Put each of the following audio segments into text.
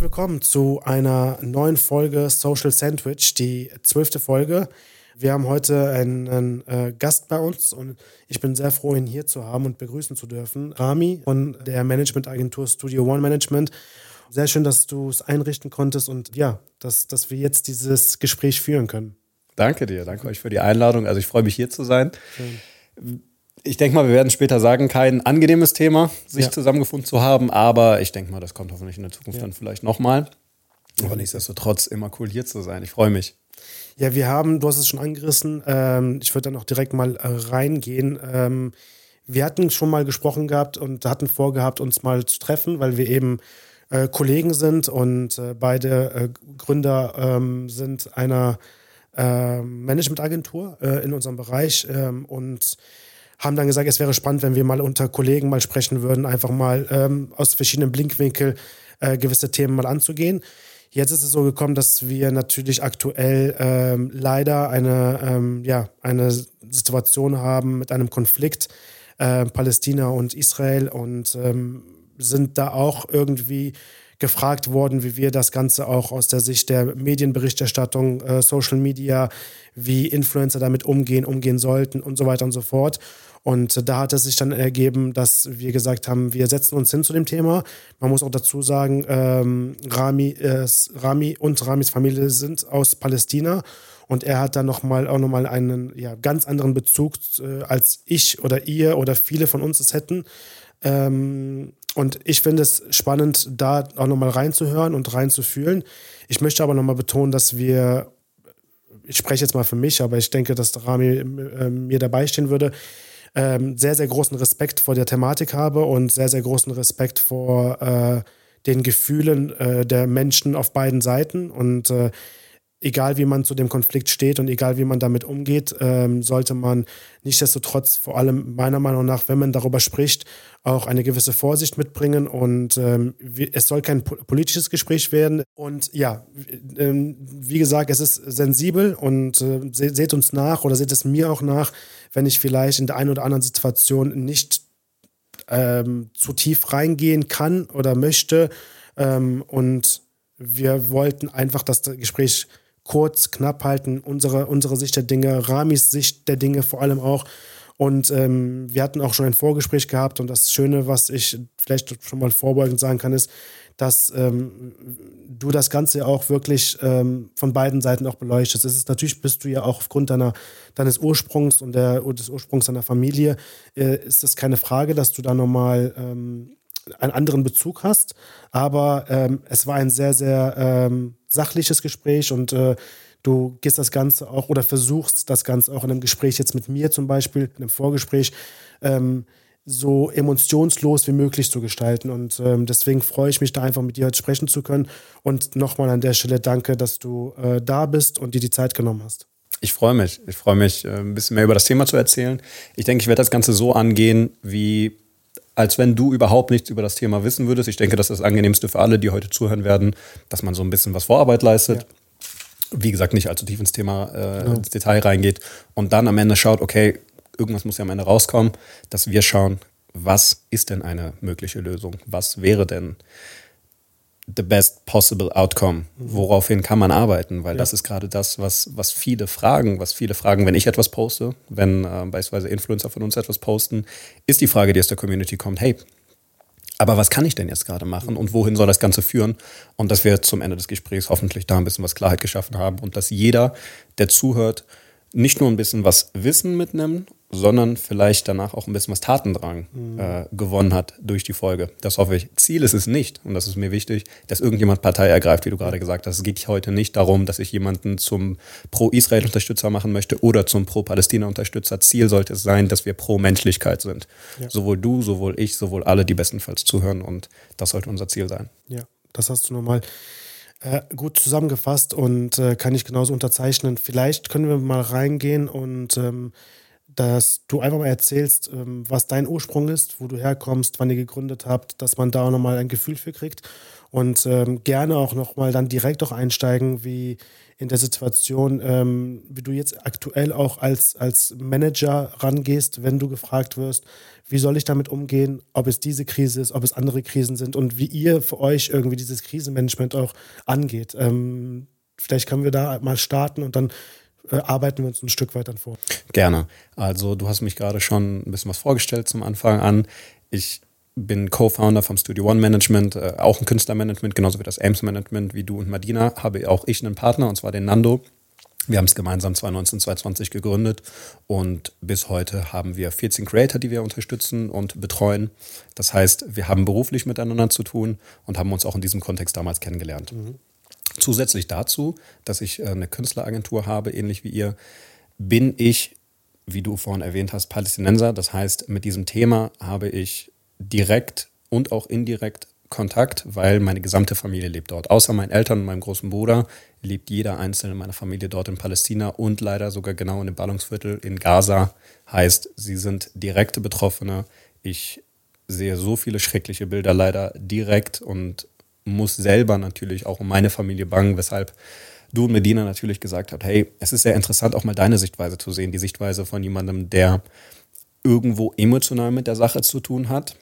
herzlich willkommen zu einer neuen Folge Social Sandwich, die zwölfte Folge. Wir haben heute einen, einen äh, Gast bei uns und ich bin sehr froh, ihn hier zu haben und begrüßen zu dürfen. Rami von der Managementagentur Studio One Management. Sehr schön, dass du es einrichten konntest und ja, dass, dass wir jetzt dieses Gespräch führen können. Danke dir, danke euch für die Einladung. Also ich freue mich hier zu sein. Schön. Ich denke mal, wir werden später sagen, kein angenehmes Thema, sich ja. zusammengefunden zu haben, aber ich denke mal, das kommt hoffentlich in der Zukunft ja. dann vielleicht nochmal. Aber nichtsdestotrotz immer cool hier zu sein. Ich freue mich. Ja, wir haben, du hast es schon angerissen, ähm, ich würde dann auch direkt mal äh, reingehen. Ähm, wir hatten schon mal gesprochen gehabt und hatten vorgehabt, uns mal zu treffen, weil wir eben äh, Kollegen sind und äh, beide äh, Gründer ähm, sind einer ähm, Managementagentur äh, in unserem Bereich ähm, und haben dann gesagt, es wäre spannend, wenn wir mal unter Kollegen mal sprechen würden, einfach mal ähm, aus verschiedenen Blinkwinkeln äh, gewisse Themen mal anzugehen. Jetzt ist es so gekommen, dass wir natürlich aktuell ähm, leider eine, ähm, ja, eine Situation haben mit einem Konflikt äh, Palästina und Israel und ähm, sind da auch irgendwie gefragt worden, wie wir das Ganze auch aus der Sicht der Medienberichterstattung, äh, Social Media, wie Influencer damit umgehen, umgehen sollten und so weiter und so fort. Und da hat es sich dann ergeben, dass wir gesagt haben, wir setzen uns hin zu dem Thema. Man muss auch dazu sagen, ähm, Rami, äh, Rami und Ramis Familie sind aus Palästina. Und er hat dann nochmal auch nochmal einen ja, ganz anderen Bezug, äh, als ich oder ihr oder viele von uns es hätten. Ähm, und ich finde es spannend, da auch nochmal reinzuhören und reinzufühlen. Ich möchte aber nochmal betonen, dass wir, ich spreche jetzt mal für mich, aber ich denke, dass Rami äh, mir dabei stehen würde, ähm, sehr, sehr großen Respekt vor der Thematik habe und sehr, sehr großen Respekt vor äh, den Gefühlen äh, der Menschen auf beiden Seiten. Und äh, egal wie man zu dem Konflikt steht und egal wie man damit umgeht, ähm, sollte man nichtsdestotrotz vor allem meiner Meinung nach, wenn man darüber spricht, auch eine gewisse Vorsicht mitbringen und ähm, es soll kein politisches Gespräch werden. Und ja, ähm, wie gesagt, es ist sensibel und äh, seht uns nach oder seht es mir auch nach, wenn ich vielleicht in der einen oder anderen Situation nicht ähm, zu tief reingehen kann oder möchte. Ähm, und wir wollten einfach das Gespräch kurz, knapp halten, unsere, unsere Sicht der Dinge, Ramis Sicht der Dinge vor allem auch. Und ähm, wir hatten auch schon ein Vorgespräch gehabt und das Schöne, was ich vielleicht schon mal vorbeugend sagen kann, ist, dass ähm, du das Ganze auch wirklich ähm, von beiden Seiten auch beleuchtest. Es ist natürlich bist du ja auch aufgrund deiner, deines Ursprungs und der, des Ursprungs deiner Familie, äh, ist es keine Frage, dass du da nochmal ähm, einen anderen Bezug hast. Aber ähm, es war ein sehr, sehr ähm, sachliches Gespräch und äh, du gehst das Ganze auch oder versuchst das Ganze auch in einem Gespräch jetzt mit mir zum Beispiel, in einem Vorgespräch, ähm, so emotionslos wie möglich zu gestalten. Und ähm, deswegen freue ich mich da einfach mit dir heute sprechen zu können. Und nochmal an der Stelle danke, dass du äh, da bist und dir die Zeit genommen hast. Ich freue mich. Ich freue mich, äh, ein bisschen mehr über das Thema zu erzählen. Ich denke, ich werde das Ganze so angehen, wie als wenn du überhaupt nichts über das Thema wissen würdest. Ich denke, das ist das Angenehmste für alle, die heute zuhören werden, dass man so ein bisschen was Vorarbeit leistet. Ja. Wie gesagt, nicht allzu tief ins Thema, äh, genau. ins Detail reingeht und dann am Ende schaut, okay, irgendwas muss ja am Ende rauskommen, dass wir schauen, was ist denn eine mögliche Lösung? Was wäre denn the best possible outcome. Mhm. Woraufhin kann man arbeiten? Weil ja. das ist gerade das, was, was viele fragen, was viele fragen, wenn ich etwas poste, wenn äh, beispielsweise Influencer von uns etwas posten, ist die Frage, die aus der Community kommt, hey, aber was kann ich denn jetzt gerade machen und wohin soll das Ganze führen? Und dass wir zum Ende des Gesprächs hoffentlich da ein bisschen was Klarheit geschaffen haben und dass jeder, der zuhört, nicht nur ein bisschen was Wissen mitnehmen sondern vielleicht danach auch ein bisschen was Tatendrang mhm. äh, gewonnen hat durch die Folge. Das hoffe ich. Ziel ist es nicht, und das ist mir wichtig, dass irgendjemand Partei ergreift, wie du gerade gesagt hast. Es geht heute nicht darum, dass ich jemanden zum Pro-Israel-Unterstützer machen möchte oder zum Pro-Palästina-Unterstützer. Ziel sollte es sein, dass wir pro Menschlichkeit sind. Ja. Sowohl du, sowohl ich, sowohl alle, die bestenfalls zuhören. Und das sollte unser Ziel sein. Ja, das hast du nochmal äh, gut zusammengefasst und äh, kann ich genauso unterzeichnen. Vielleicht können wir mal reingehen und ähm, dass du einfach mal erzählst, ähm, was dein Ursprung ist, wo du herkommst, wann ihr gegründet habt, dass man da auch nochmal ein Gefühl für kriegt und ähm, gerne auch nochmal dann direkt auch einsteigen, wie in der Situation, ähm, wie du jetzt aktuell auch als, als Manager rangehst, wenn du gefragt wirst, wie soll ich damit umgehen, ob es diese Krise ist, ob es andere Krisen sind und wie ihr für euch irgendwie dieses Krisenmanagement auch angeht. Ähm, vielleicht können wir da mal starten und dann arbeiten wir uns ein Stück weit dann vor. Gerne. Also du hast mich gerade schon ein bisschen was vorgestellt zum Anfang an. Ich bin Co-Founder vom Studio One Management, äh, auch ein Künstlermanagement, genauso wie das Ames Management, wie du und Madina, habe auch ich einen Partner, und zwar den Nando. Wir haben es gemeinsam 2019, 2020 gegründet und bis heute haben wir 14 Creator, die wir unterstützen und betreuen. Das heißt, wir haben beruflich miteinander zu tun und haben uns auch in diesem Kontext damals kennengelernt. Mhm. Zusätzlich dazu, dass ich äh, eine Künstleragentur habe, ähnlich wie ihr, bin ich, wie du vorhin erwähnt hast, Palästinenser. Das heißt, mit diesem Thema habe ich direkt und auch indirekt Kontakt, weil meine gesamte Familie lebt dort. Außer meinen Eltern und meinem großen Bruder lebt jeder einzelne meiner Familie dort in Palästina und leider sogar genau in dem Ballungsviertel in Gaza. Heißt, sie sind direkte Betroffene. Ich sehe so viele schreckliche Bilder leider direkt und muss selber natürlich auch um meine Familie bangen, weshalb du und Medina natürlich gesagt habt, hey, es ist sehr interessant, auch mal deine Sichtweise zu sehen, die Sichtweise von jemandem, der irgendwo emotional mit der Sache zu tun hat,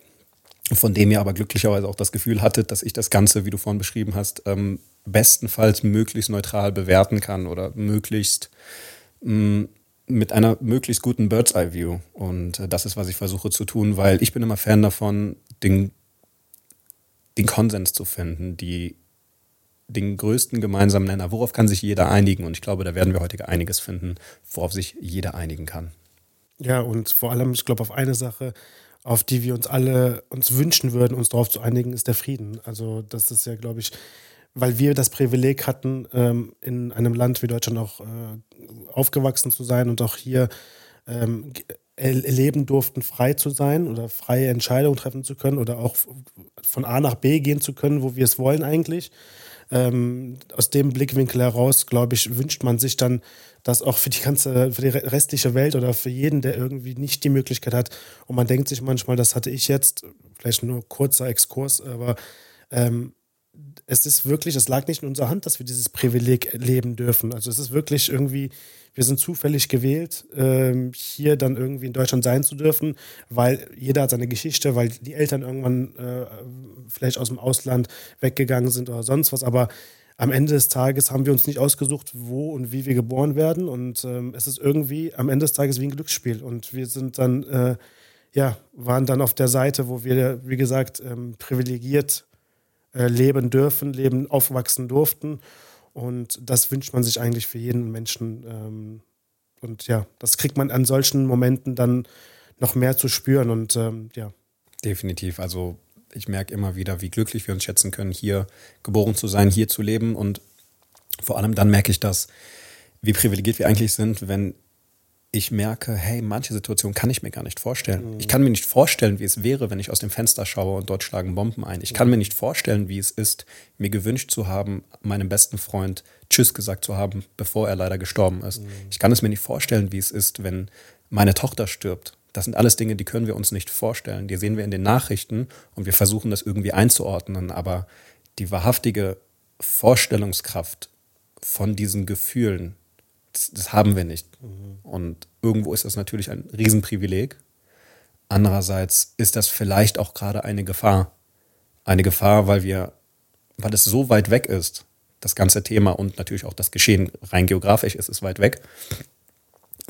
von dem ihr aber glücklicherweise auch das Gefühl hattet, dass ich das Ganze, wie du vorhin beschrieben hast, ähm, bestenfalls möglichst neutral bewerten kann oder möglichst mh, mm, mit einer möglichst guten Bird's Eye View. Und äh, das ist, was ich versuche zu tun, weil ich bin immer Fan davon, den den Konsens zu finden, die, den größten gemeinsamen Nenner. Worauf kann sich jeder einigen? Und ich glaube, da werden wir heute einiges finden, worauf sich jeder einigen kann. Ja, und vor allem, ich glaube, auf eine Sache, auf die wir uns alle uns wünschen würden, uns darauf zu einigen, ist der Frieden. Also das ist ja, glaube ich, weil wir das Privileg hatten, ähm, in einem Land wie Deutschland auch äh, aufgewachsen zu sein und auch hier ähm, erleben durften, frei zu sein oder freie Entscheidungen treffen zu können oder auch von A nach B gehen zu können, wo wir es wollen eigentlich. Ähm, aus dem Blickwinkel heraus, glaube ich, wünscht man sich dann, dass auch für die ganze, für die restliche Welt oder für jeden, der irgendwie nicht die Möglichkeit hat. Und man denkt sich manchmal, das hatte ich jetzt, vielleicht nur kurzer Exkurs, aber ähm, es ist wirklich, es lag nicht in unserer Hand, dass wir dieses Privileg leben dürfen. Also es ist wirklich irgendwie, wir sind zufällig gewählt, ähm, hier dann irgendwie in Deutschland sein zu dürfen, weil jeder hat seine Geschichte, weil die Eltern irgendwann äh, vielleicht aus dem Ausland weggegangen sind oder sonst was. Aber am Ende des Tages haben wir uns nicht ausgesucht, wo und wie wir geboren werden. Und ähm, es ist irgendwie am Ende des Tages wie ein Glücksspiel. Und wir sind dann, äh, ja, waren dann auf der Seite, wo wir, wie gesagt, ähm, privilegiert leben dürfen, leben, aufwachsen durften. Und das wünscht man sich eigentlich für jeden Menschen. Ähm, und ja, das kriegt man an solchen Momenten dann noch mehr zu spüren. Und ähm, ja. Definitiv. Also ich merke immer wieder, wie glücklich wir uns schätzen können, hier geboren zu sein, hier zu leben. Und vor allem dann merke ich das, wie privilegiert wir eigentlich sind, wenn ich merke, hey, manche Situationen kann ich mir gar nicht vorstellen. Mhm. Ich kann mir nicht vorstellen, wie es wäre, wenn ich aus dem Fenster schaue und dort schlagen Bomben ein. Ich kann mir nicht vorstellen, wie es ist, mir gewünscht zu haben, meinem besten Freund Tschüss gesagt zu haben, bevor er leider gestorben ist. Mhm. Ich kann es mir nicht vorstellen, wie es ist, wenn meine Tochter stirbt. Das sind alles Dinge, die können wir uns nicht vorstellen. Die sehen wir in den Nachrichten und wir versuchen das irgendwie einzuordnen. Aber die wahrhaftige Vorstellungskraft von diesen Gefühlen, das, das haben wir nicht. Mhm. Und irgendwo ist das natürlich ein Riesenprivileg. Andererseits ist das vielleicht auch gerade eine Gefahr. Eine Gefahr, weil wir, weil es so weit weg ist, das ganze Thema und natürlich auch das Geschehen rein geografisch ist es weit weg,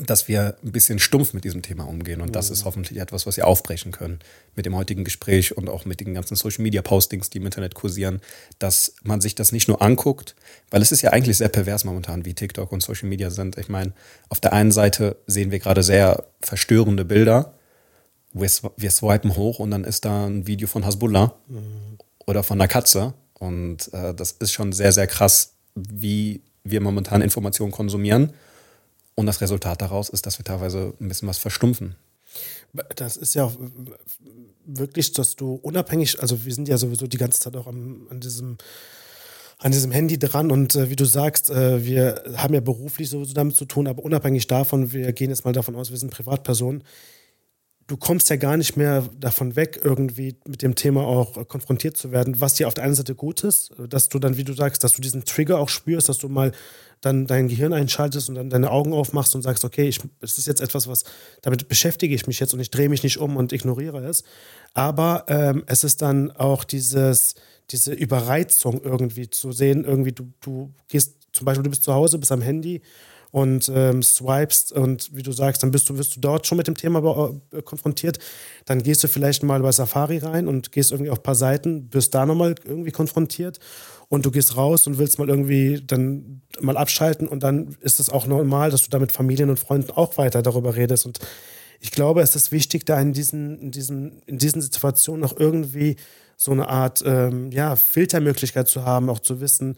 dass wir ein bisschen stumpf mit diesem Thema umgehen. Und das ist mhm. hoffentlich etwas, was wir aufbrechen können mit dem heutigen Gespräch und auch mit den ganzen Social Media Postings, die im Internet kursieren, dass man sich das nicht nur anguckt, weil es ist ja eigentlich sehr pervers momentan, wie TikTok und Social Media sind. Ich meine, auf der einen Seite sehen wir gerade sehr verstörende Bilder. Wir, wir swipen hoch und dann ist da ein Video von Hasbullah mhm. oder von einer Katze. Und äh, das ist schon sehr, sehr krass, wie wir momentan Informationen konsumieren und das Resultat daraus ist, dass wir teilweise ein bisschen was verstumpfen. Das ist ja wirklich, dass du unabhängig, also wir sind ja sowieso die ganze Zeit auch am, an diesem an diesem Handy dran und äh, wie du sagst, äh, wir haben ja beruflich so damit zu tun, aber unabhängig davon, wir gehen jetzt mal davon aus, wir sind Privatpersonen, du kommst ja gar nicht mehr davon weg, irgendwie mit dem Thema auch konfrontiert zu werden, was dir auf der einen Seite gut ist, dass du dann, wie du sagst, dass du diesen Trigger auch spürst, dass du mal dann dein Gehirn einschaltest und dann deine Augen aufmachst und sagst, okay, es ist jetzt etwas, was damit beschäftige ich mich jetzt und ich drehe mich nicht um und ignoriere es. Aber ähm, es ist dann auch dieses, diese Überreizung irgendwie zu sehen, irgendwie du, du gehst zum Beispiel, du bist zu Hause, bist am Handy und ähm, swipest und wie du sagst, dann bist du, wirst du dort schon mit dem Thema äh, konfrontiert. Dann gehst du vielleicht mal bei Safari rein und gehst irgendwie auf ein paar Seiten, wirst da nochmal irgendwie konfrontiert und du gehst raus und willst mal irgendwie dann mal abschalten und dann ist es auch normal, dass du da mit Familien und Freunden auch weiter darüber redest. Und ich glaube, es ist wichtig, da in diesen, in diesen, in diesen Situationen noch irgendwie so eine Art ähm, ja, Filtermöglichkeit zu haben, auch zu wissen,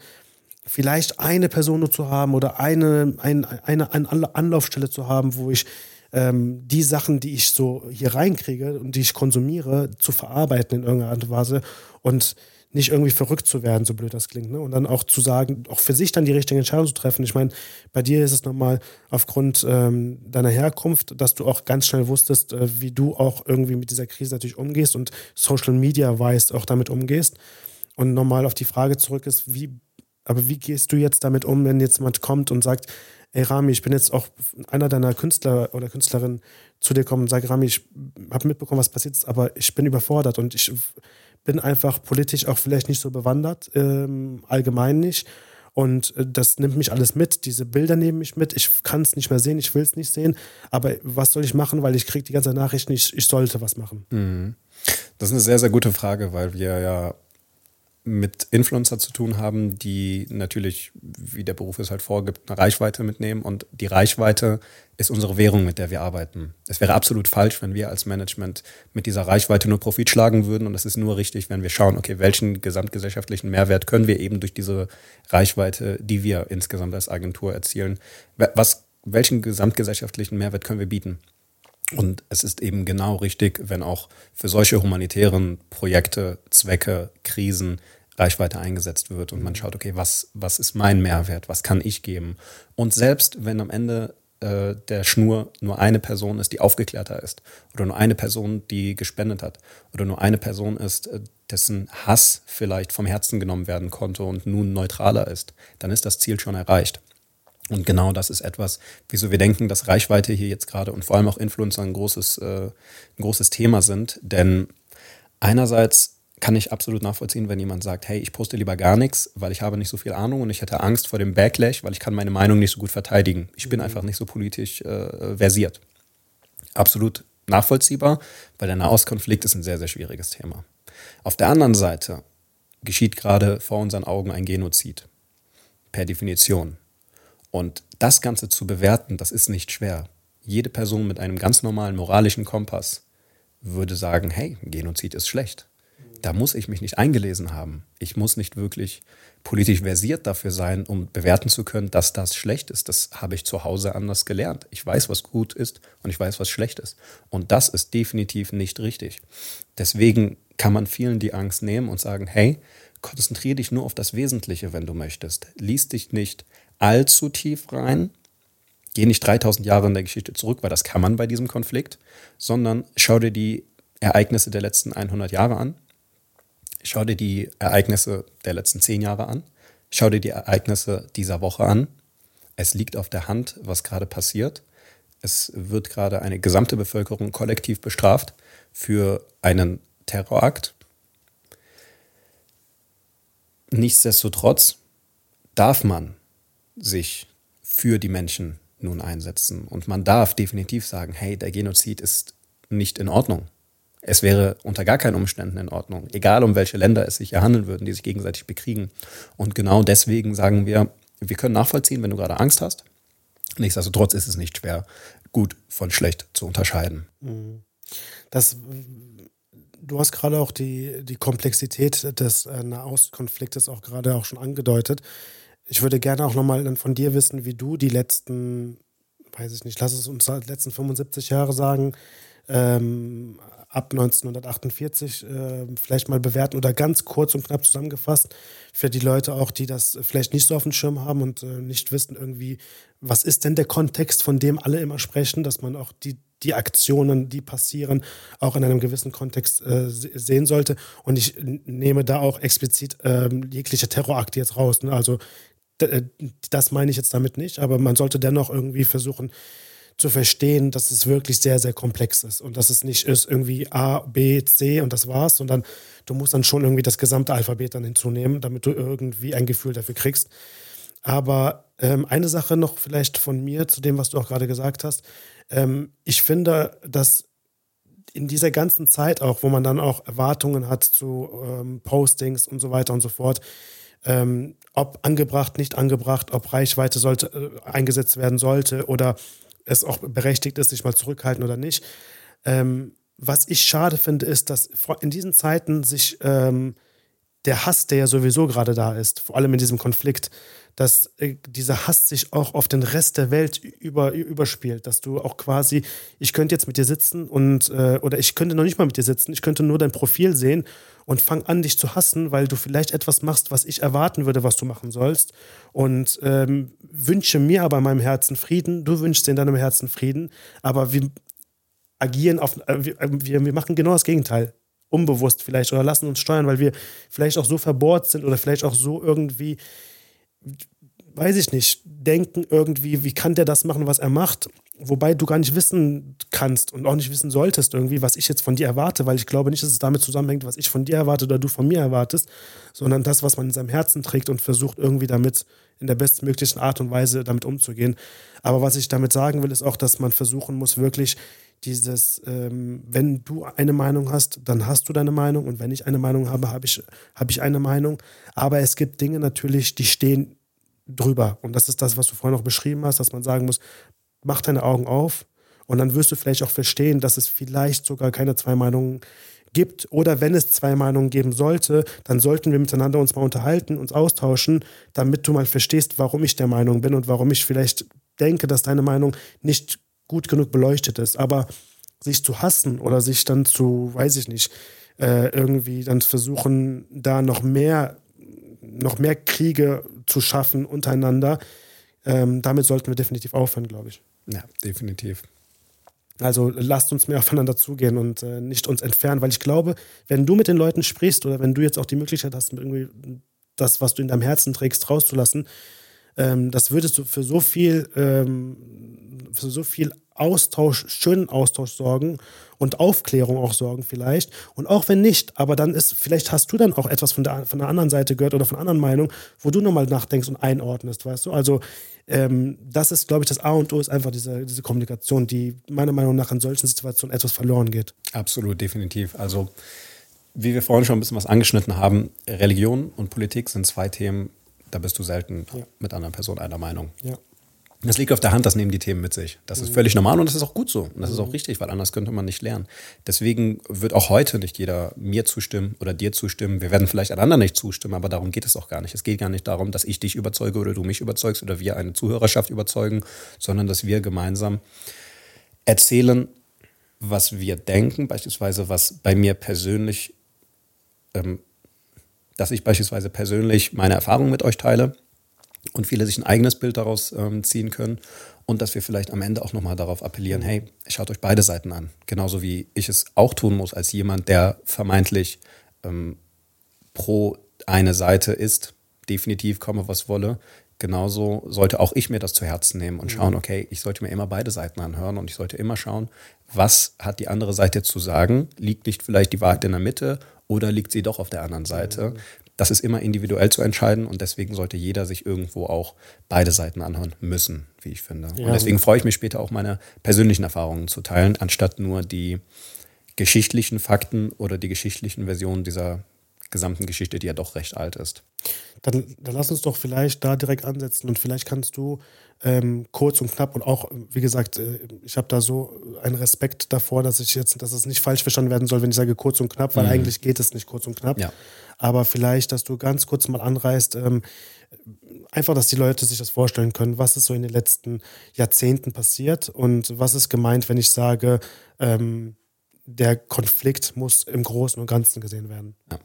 vielleicht eine Person nur zu haben oder eine, ein, eine, eine Anlaufstelle zu haben, wo ich ähm, die Sachen, die ich so hier reinkriege und die ich konsumiere, zu verarbeiten in irgendeiner Art und Weise. Und nicht irgendwie verrückt zu werden, so blöd das klingt. Ne? Und dann auch zu sagen, auch für sich dann die richtige Entscheidung zu treffen. Ich meine, bei dir ist es nochmal aufgrund ähm, deiner Herkunft, dass du auch ganz schnell wusstest, äh, wie du auch irgendwie mit dieser Krise natürlich umgehst und Social Media weißt, auch damit umgehst. Und nochmal auf die Frage zurück ist, wie aber wie gehst du jetzt damit um, wenn jetzt jemand kommt und sagt, ey Rami, ich bin jetzt auch einer deiner Künstler oder Künstlerinnen zu dir kommen und sagt, Rami, ich habe mitbekommen, was passiert ist, aber ich bin überfordert und ich bin einfach politisch auch vielleicht nicht so bewandert, ähm, allgemein nicht. Und äh, das nimmt mich alles mit. Diese Bilder nehmen mich mit. Ich kann es nicht mehr sehen, ich will es nicht sehen. Aber was soll ich machen, weil ich kriege die ganze Nachricht nicht, ich sollte was machen. Mhm. Das ist eine sehr, sehr gute Frage, weil wir ja mit Influencer zu tun haben, die natürlich, wie der Beruf es halt vorgibt, eine Reichweite mitnehmen. Und die Reichweite ist unsere Währung, mit der wir arbeiten. Es wäre absolut falsch, wenn wir als Management mit dieser Reichweite nur Profit schlagen würden. Und es ist nur richtig, wenn wir schauen, okay, welchen gesamtgesellschaftlichen Mehrwert können wir eben durch diese Reichweite, die wir insgesamt als Agentur erzielen, was, welchen gesamtgesellschaftlichen Mehrwert können wir bieten? Und es ist eben genau richtig, wenn auch für solche humanitären Projekte, Zwecke, Krisen Reichweite eingesetzt wird und man schaut, okay, was, was ist mein Mehrwert, was kann ich geben? Und selbst wenn am Ende äh, der Schnur nur eine Person ist, die aufgeklärter ist, oder nur eine Person, die gespendet hat, oder nur eine Person ist, äh, dessen Hass vielleicht vom Herzen genommen werden konnte und nun neutraler ist, dann ist das Ziel schon erreicht. Und genau das ist etwas, wieso wir denken, dass Reichweite hier jetzt gerade und vor allem auch Influencer ein großes, äh, ein großes Thema sind. Denn einerseits kann ich absolut nachvollziehen, wenn jemand sagt, hey, ich poste lieber gar nichts, weil ich habe nicht so viel Ahnung und ich hätte Angst vor dem Backlash, weil ich kann meine Meinung nicht so gut verteidigen. Ich bin mhm. einfach nicht so politisch äh, versiert. Absolut nachvollziehbar, weil der Nahostkonflikt ist ein sehr, sehr schwieriges Thema. Auf der anderen Seite geschieht gerade vor unseren Augen ein Genozid. Per Definition. Und das Ganze zu bewerten, das ist nicht schwer. Jede Person mit einem ganz normalen moralischen Kompass würde sagen, hey, Genozid ist schlecht. Da muss ich mich nicht eingelesen haben. Ich muss nicht wirklich politisch versiert dafür sein, um bewerten zu können, dass das schlecht ist. Das habe ich zu Hause anders gelernt. Ich weiß, was gut ist und ich weiß, was schlecht ist. Und das ist definitiv nicht richtig. Deswegen kann man vielen die Angst nehmen und sagen, hey, konzentriere dich nur auf das Wesentliche, wenn du möchtest. Lies dich nicht allzu tief rein. Geh nicht 3000 Jahre in der Geschichte zurück, weil das kann man bei diesem Konflikt, sondern schau dir die Ereignisse der letzten 100 Jahre an. Schau dir die Ereignisse der letzten 10 Jahre an. Schau dir die Ereignisse dieser Woche an. Es liegt auf der Hand, was gerade passiert. Es wird gerade eine gesamte Bevölkerung kollektiv bestraft für einen Terrorakt. Nichtsdestotrotz darf man sich für die Menschen nun einsetzen. Und man darf definitiv sagen, hey, der Genozid ist nicht in Ordnung. Es wäre unter gar keinen Umständen in Ordnung, egal um welche Länder es sich hier handeln würden, die sich gegenseitig bekriegen. Und genau deswegen sagen wir, wir können nachvollziehen, wenn du gerade Angst hast. Nichtsdestotrotz ist es nicht schwer, gut von schlecht zu unterscheiden. Mhm. Das, du hast gerade auch die, die Komplexität des äh, Nahostkonfliktes auch gerade auch schon angedeutet. Ich würde gerne auch nochmal von dir wissen, wie du die letzten, weiß ich nicht, lass es uns die letzten 75 Jahre sagen, ähm, ab 1948 äh, vielleicht mal bewerten oder ganz kurz und knapp zusammengefasst für die Leute auch, die das vielleicht nicht so auf dem Schirm haben und äh, nicht wissen irgendwie, was ist denn der Kontext, von dem alle immer sprechen, dass man auch die, die Aktionen, die passieren, auch in einem gewissen Kontext äh, sehen sollte. Und ich nehme da auch explizit ähm, jegliche Terrorakte jetzt raus. Ne? Also das meine ich jetzt damit nicht, aber man sollte dennoch irgendwie versuchen, zu verstehen, dass es wirklich sehr, sehr komplex ist und dass es nicht ist irgendwie A, B, C und das war's, sondern du musst dann schon irgendwie das gesamte Alphabet dann hinzunehmen, damit du irgendwie ein Gefühl dafür kriegst. Aber ähm, eine Sache noch vielleicht von mir zu dem, was du auch gerade gesagt hast. Ähm, ich finde, dass in dieser ganzen Zeit auch, wo man dann auch Erwartungen hat zu ähm, Postings und so weiter und so fort, ähm, ob angebracht, nicht angebracht, ob Reichweite sollte, äh, eingesetzt werden sollte oder es auch berechtigt ist, sich mal zurückhalten oder nicht. Ähm, was ich schade finde, ist, dass in diesen Zeiten sich ähm, der Hass, der ja sowieso gerade da ist, vor allem in diesem Konflikt, dass äh, dieser Hass sich auch auf den Rest der Welt über, überspielt, dass du auch quasi, ich könnte jetzt mit dir sitzen und, äh, oder ich könnte noch nicht mal mit dir sitzen, ich könnte nur dein Profil sehen und fang an, dich zu hassen, weil du vielleicht etwas machst, was ich erwarten würde, was du machen sollst. Und ähm, wünsche mir aber in meinem Herzen Frieden, du wünschst in deinem Herzen Frieden, aber wir agieren auf, äh, wir, wir machen genau das Gegenteil. Unbewusst vielleicht oder lassen uns steuern, weil wir vielleicht auch so verbohrt sind oder vielleicht auch so irgendwie weiß ich nicht, denken irgendwie, wie kann der das machen, was er macht, wobei du gar nicht wissen kannst und auch nicht wissen solltest irgendwie, was ich jetzt von dir erwarte, weil ich glaube nicht, dass es damit zusammenhängt, was ich von dir erwarte oder du von mir erwartest, sondern das, was man in seinem Herzen trägt und versucht irgendwie damit in der bestmöglichen Art und Weise damit umzugehen. Aber was ich damit sagen will, ist auch, dass man versuchen muss, wirklich dieses, ähm, wenn du eine Meinung hast, dann hast du deine Meinung und wenn ich eine Meinung habe, habe ich, hab ich eine Meinung. Aber es gibt Dinge natürlich, die stehen drüber. Und das ist das, was du vorhin noch beschrieben hast, dass man sagen muss, mach deine Augen auf und dann wirst du vielleicht auch verstehen, dass es vielleicht sogar keine zwei Meinungen gibt oder wenn es zwei Meinungen geben sollte, dann sollten wir miteinander uns mal unterhalten, uns austauschen, damit du mal verstehst, warum ich der Meinung bin und warum ich vielleicht denke, dass deine Meinung nicht gut genug beleuchtet ist. Aber sich zu hassen oder sich dann zu, weiß ich nicht, äh, irgendwie dann versuchen, da noch mehr, noch mehr Kriege zu schaffen untereinander, ähm, damit sollten wir definitiv aufhören, glaube ich. Ja, definitiv. Also lasst uns mehr aufeinander zugehen und äh, nicht uns entfernen, weil ich glaube, wenn du mit den Leuten sprichst oder wenn du jetzt auch die Möglichkeit hast, irgendwie das, was du in deinem Herzen trägst, rauszulassen, ähm, das würdest du für so viel, ähm, für so viel Austausch, schönen Austausch sorgen und Aufklärung auch sorgen vielleicht. Und auch wenn nicht, aber dann ist, vielleicht hast du dann auch etwas von der, von der anderen Seite gehört oder von anderen Meinung, wo du nochmal nachdenkst und einordnest, weißt du? Also ähm, das ist, glaube ich, das A und O ist einfach diese, diese Kommunikation, die meiner Meinung nach in solchen Situationen etwas verloren geht. Absolut, definitiv. Also wie wir vorhin schon ein bisschen was angeschnitten haben, Religion und Politik sind zwei Themen, da bist du selten ja. mit anderen Personen einer Meinung. Ja. Das liegt auf der Hand, das nehmen die Themen mit sich. Das ist völlig normal und das ist auch gut so. Und das ist auch richtig, weil anders könnte man nicht lernen. Deswegen wird auch heute nicht jeder mir zustimmen oder dir zustimmen. Wir werden vielleicht einander nicht zustimmen, aber darum geht es auch gar nicht. Es geht gar nicht darum, dass ich dich überzeuge oder du mich überzeugst oder wir eine Zuhörerschaft überzeugen, sondern dass wir gemeinsam erzählen, was wir denken, beispielsweise was bei mir persönlich, ähm, dass ich beispielsweise persönlich meine Erfahrungen mit euch teile und viele sich ein eigenes Bild daraus ähm, ziehen können und dass wir vielleicht am Ende auch nochmal darauf appellieren, hey, schaut euch beide Seiten an. Genauso wie ich es auch tun muss als jemand, der vermeintlich ähm, pro eine Seite ist, definitiv komme, was wolle. Genauso sollte auch ich mir das zu Herzen nehmen und schauen, okay, ich sollte mir immer beide Seiten anhören und ich sollte immer schauen, was hat die andere Seite zu sagen? Liegt nicht vielleicht die Wahrheit in der Mitte oder liegt sie doch auf der anderen Seite? das ist immer individuell zu entscheiden und deswegen sollte jeder sich irgendwo auch beide Seiten anhören müssen, wie ich finde. Ja. Und deswegen freue ich mich später auch meine persönlichen Erfahrungen zu teilen, anstatt nur die geschichtlichen Fakten oder die geschichtlichen Versionen dieser gesamten Geschichte, die ja doch recht alt ist. Dann, dann lass uns doch vielleicht da direkt ansetzen und vielleicht kannst du ähm, kurz und knapp und auch, wie gesagt, äh, ich habe da so einen Respekt davor, dass ich jetzt, dass es nicht falsch verstanden werden soll, wenn ich sage kurz und knapp, weil mhm. eigentlich geht es nicht kurz und knapp. Ja. Aber vielleicht, dass du ganz kurz mal anreißt, ähm, einfach, dass die Leute sich das vorstellen können, was ist so in den letzten Jahrzehnten passiert und was ist gemeint, wenn ich sage, ähm, der Konflikt muss im Großen und Ganzen gesehen werden. Ja.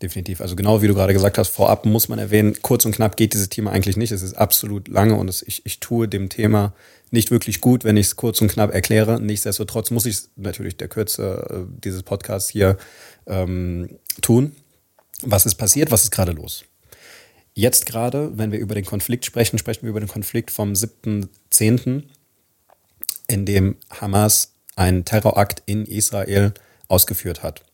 Definitiv. Also genau wie du gerade gesagt hast, vorab muss man erwähnen, kurz und knapp geht dieses Thema eigentlich nicht. Es ist absolut lange und es, ich, ich tue dem Thema nicht wirklich gut, wenn ich es kurz und knapp erkläre. Nichtsdestotrotz muss ich es natürlich der Kürze äh, dieses Podcasts hier ähm, tun. Was ist passiert? Was ist gerade los? Jetzt gerade, wenn wir über den Konflikt sprechen, sprechen wir über den Konflikt vom 7.10., in dem Hamas einen Terrorakt in Israel ausgeführt hat.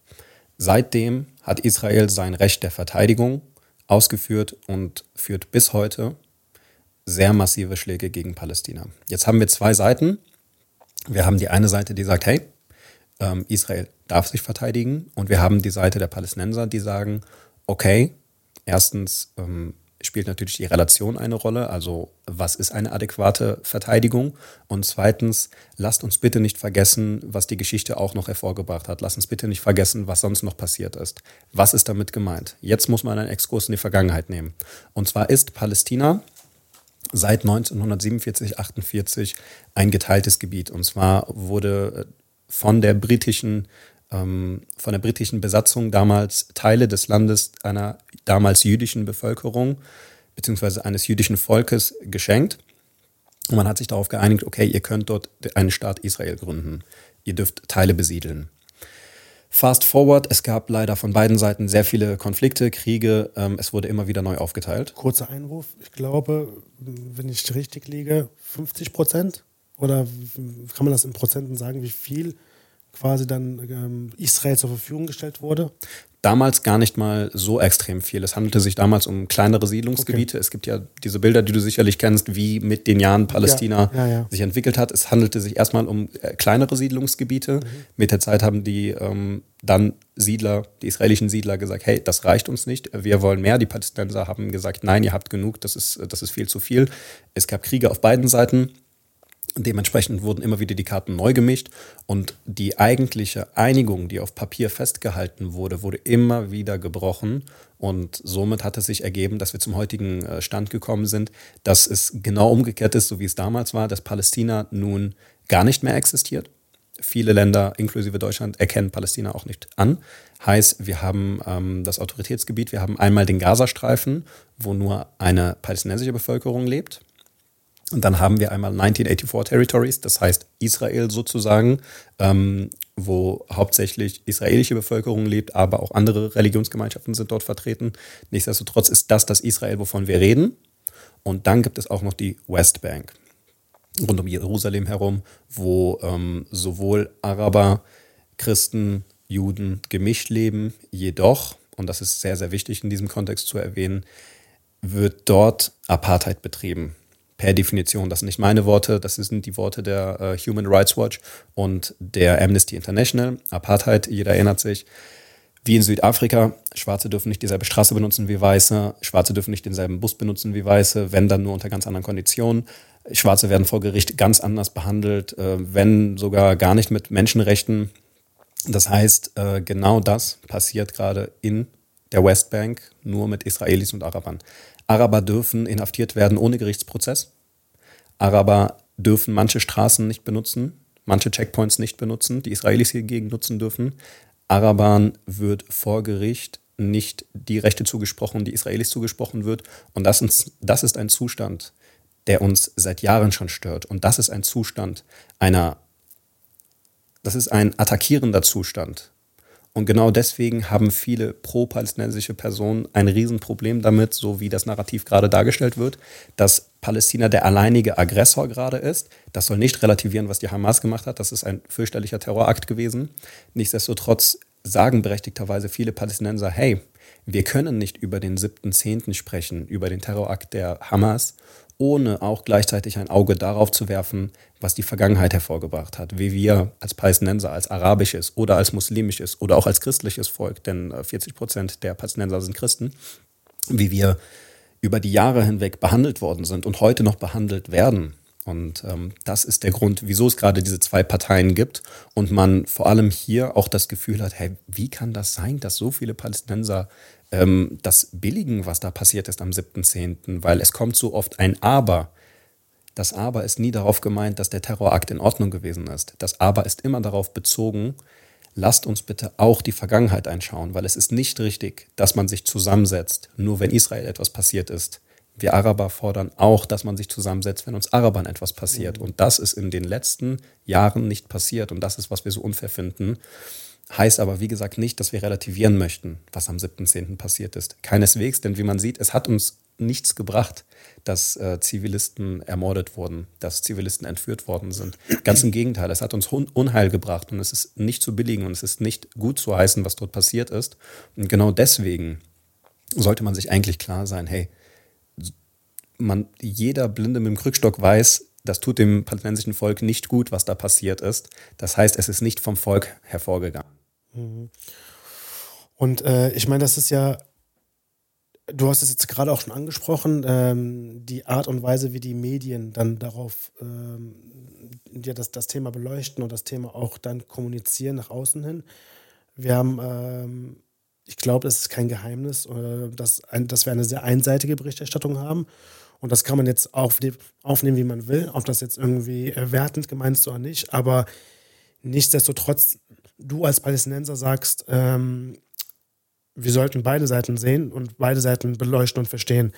Seitdem hat Israel sein Recht der Verteidigung ausgeführt und führt bis heute sehr massive Schläge gegen Palästina. Jetzt haben wir zwei Seiten. Wir haben die eine Seite, die sagt, hey, ähm, Israel darf sich verteidigen. Und wir haben die Seite der Palästinenser, die sagen, okay, erstens ähm, spielt natürlich die Relation eine Rolle, also was ist eine adäquate Verteidigung? Und zweitens, lasst uns bitte nicht vergessen, was die Geschichte auch noch hervorgebracht hat. Lasst uns bitte nicht vergessen, was sonst noch passiert ist. Was ist damit gemeint? Jetzt muss man einen Exkurs in die Vergangenheit nehmen. Und zwar ist Palästina seit 1947, 48 ein geteiltes Gebiet. Und zwar wurde von der britischen ähm, von der britischen Besatzung damals Teile des Landes einer damals jüdischen Bevölkerung bzw. eines jüdischen Volkes geschenkt. Und man hat sich darauf geeinigt, okay, ihr könnt dort einen Staat Israel gründen. Ihr dürft Teile besiedeln. Fast forward, es gab leider von beiden Seiten sehr viele Konflikte, Kriege. Ähm, es wurde immer wieder neu aufgeteilt. Kurzer Einwurf. Ich glaube, wenn ich richtig liege, 50 Prozent? Oder kann man das in Prozenten sagen, wie viel quasi dann ähm, Israel zur Verfügung gestellt wurde? Damals gar nicht mal so extrem viel. Es handelte sich damals um kleinere Siedlungsgebiete. Okay. Es gibt ja diese Bilder, die du sicherlich kennst, wie mit den Jahren Palästina ja, ja, ja. sich entwickelt hat. Es handelte sich erstmal um äh, kleinere Siedlungsgebiete. Mhm. Mit der Zeit haben die ähm, dann Siedler, die israelischen Siedler gesagt, hey, das reicht uns nicht, wir wollen mehr. Die Palästinenser haben gesagt, nein, ihr habt genug, das ist, das ist viel zu viel. Es gab Kriege auf beiden Seiten. Dementsprechend wurden immer wieder die Karten neu gemischt und die eigentliche Einigung, die auf Papier festgehalten wurde, wurde immer wieder gebrochen und somit hat es sich ergeben, dass wir zum heutigen äh, Stand gekommen sind, dass es genau umgekehrt ist, so wie es damals war, dass Palästina nun gar nicht mehr existiert. Viele Länder, inklusive Deutschland, erkennen Palästina auch nicht an. Heißt, wir haben ähm, das Autoritätsgebiet, wir haben einmal den Gazastreifen, wo nur eine palästinensische Bevölkerung lebt und dann haben wir einmal 1984 Territories, das heißt Israel sozusagen, ähm, wo hauptsächlich israelische Bevölkerung lebt, aber auch andere Religionsgemeinschaften sind dort vertreten. Nichtsdestotrotz ist das das Israel, wovon wir reden. Und dann gibt es auch noch die Westbank rund um Jerusalem herum, wo ähm, sowohl Araber, Christen, Juden gemischt leben. Jedoch, und das ist sehr, sehr wichtig in diesem Kontext zu erwähnen, wird dort Apartheid betrieben per Definition. Das sind nicht meine Worte, das sind die Worte der äh, Human Rights Watch und der Amnesty International. Apartheid, jeder erinnert sich. Wie in Südafrika, Schwarze dürfen nicht dieselbe Straße benutzen wie Weiße, Schwarze dürfen nicht denselben Bus benutzen wie Weiße, wenn dann nur unter ganz anderen Konditionen. Schwarze werden vor Gericht ganz anders behandelt, äh, wenn sogar gar nicht mit Menschenrechten. Das heißt, äh, genau das passiert gerade in der Westbank, nur mit Israelis und Arabern. Araber dürfen inhaftiert werden ohne Gerichtsprozess. Araber dürfen manche Straßen nicht benutzen, manche Checkpoints nicht benutzen, die Israelis hingegen nutzen dürfen. Arabern wird vor Gericht nicht die Rechte zugesprochen, die Israelis zugesprochen wird. Und das ist, das ist ein Zustand, der uns seit Jahren schon stört. Und das ist ein Zustand einer, das ist ein attackierender Zustand und genau deswegen haben viele pro-palästinensische Personen ein Riesenproblem damit, so wie das Narrativ gerade dargestellt wird, dass Palästina der alleinige Aggressor gerade ist. Das soll nicht relativieren, was die Hamas gemacht hat. Das ist ein fürchterlicher Terrorakt gewesen. Nichtsdestotrotz sagen berechtigterweise viele Palästinenser, hey, wir können nicht über den 7.10. sprechen, über den Terrorakt der Hamas ohne auch gleichzeitig ein Auge darauf zu werfen, was die Vergangenheit hervorgebracht hat, wie wir als Palästinenser, als arabisches oder als muslimisches oder auch als christliches Volk, denn 40 äh, Prozent der Palästinenser sind Christen, wie wir über die Jahre hinweg behandelt worden sind und heute noch behandelt werden. Und ähm, das ist der Grund, wieso es gerade diese zwei Parteien gibt und man vor allem hier auch das Gefühl hat, hey, wie kann das sein, dass so viele Palästinenser ähm, das billigen, was da passiert ist am 7.10., weil es kommt so oft ein Aber. Das Aber ist nie darauf gemeint, dass der Terrorakt in Ordnung gewesen ist. Das Aber ist immer darauf bezogen, lasst uns bitte auch die Vergangenheit einschauen, weil es ist nicht richtig, dass man sich zusammensetzt, nur wenn Israel etwas passiert ist. Wir Araber fordern auch, dass man sich zusammensetzt, wenn uns Arabern etwas passiert. Und das ist in den letzten Jahren nicht passiert. Und das ist, was wir so unfair finden. Heißt aber, wie gesagt, nicht, dass wir relativieren möchten, was am 7.10. passiert ist. Keineswegs, denn wie man sieht, es hat uns nichts gebracht, dass äh, Zivilisten ermordet wurden, dass Zivilisten entführt worden sind. Ganz im Gegenteil, es hat uns Unheil gebracht und es ist nicht zu billigen und es ist nicht gut zu heißen, was dort passiert ist. Und genau deswegen sollte man sich eigentlich klar sein, hey, man, jeder Blinde mit dem Krückstock weiß, das tut dem palästinensischen Volk nicht gut, was da passiert ist. Das heißt, es ist nicht vom Volk hervorgegangen. Mhm. Und äh, ich meine, das ist ja Du hast es jetzt gerade auch schon angesprochen, ähm, die Art und Weise, wie die Medien dann darauf ähm, ja, das, das Thema beleuchten und das Thema auch dann kommunizieren nach außen hin. Wir haben, ähm, ich glaube, es ist kein Geheimnis, äh, dass, ein, dass wir eine sehr einseitige Berichterstattung haben. Und das kann man jetzt aufnehmen, wie man will, ob das jetzt irgendwie äh, wertend gemeint ist oder nicht. Aber nichtsdestotrotz, du als Palästinenser sagst, ähm, wir sollten beide Seiten sehen und beide Seiten beleuchten und verstehen.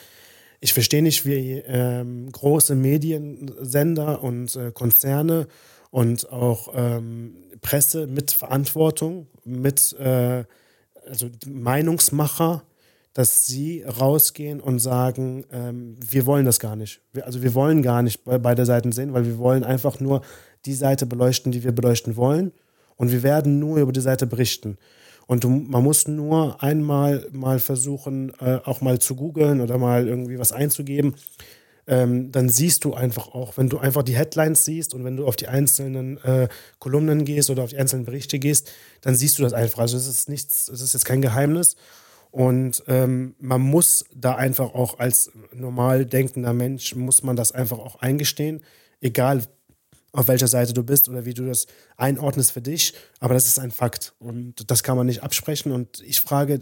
Ich verstehe nicht, wie ähm, große Mediensender und äh, Konzerne und auch ähm, Presse mit Verantwortung, mit äh, also Meinungsmacher, dass sie rausgehen und sagen, ähm, wir wollen das gar nicht. Wir, also wir wollen gar nicht beide Seiten sehen, weil wir wollen einfach nur die Seite beleuchten, die wir beleuchten wollen. Und wir werden nur über die Seite berichten. Und du, man muss nur einmal mal versuchen, äh, auch mal zu googeln oder mal irgendwie was einzugeben. Ähm, dann siehst du einfach auch, wenn du einfach die Headlines siehst und wenn du auf die einzelnen äh, Kolumnen gehst oder auf die einzelnen Berichte gehst, dann siehst du das einfach. Also es ist nichts, es ist jetzt kein Geheimnis. Und ähm, man muss da einfach auch als normal denkender Mensch, muss man das einfach auch eingestehen, egal auf welcher Seite du bist oder wie du das einordnest für dich. Aber das ist ein Fakt und das kann man nicht absprechen. Und ich frage,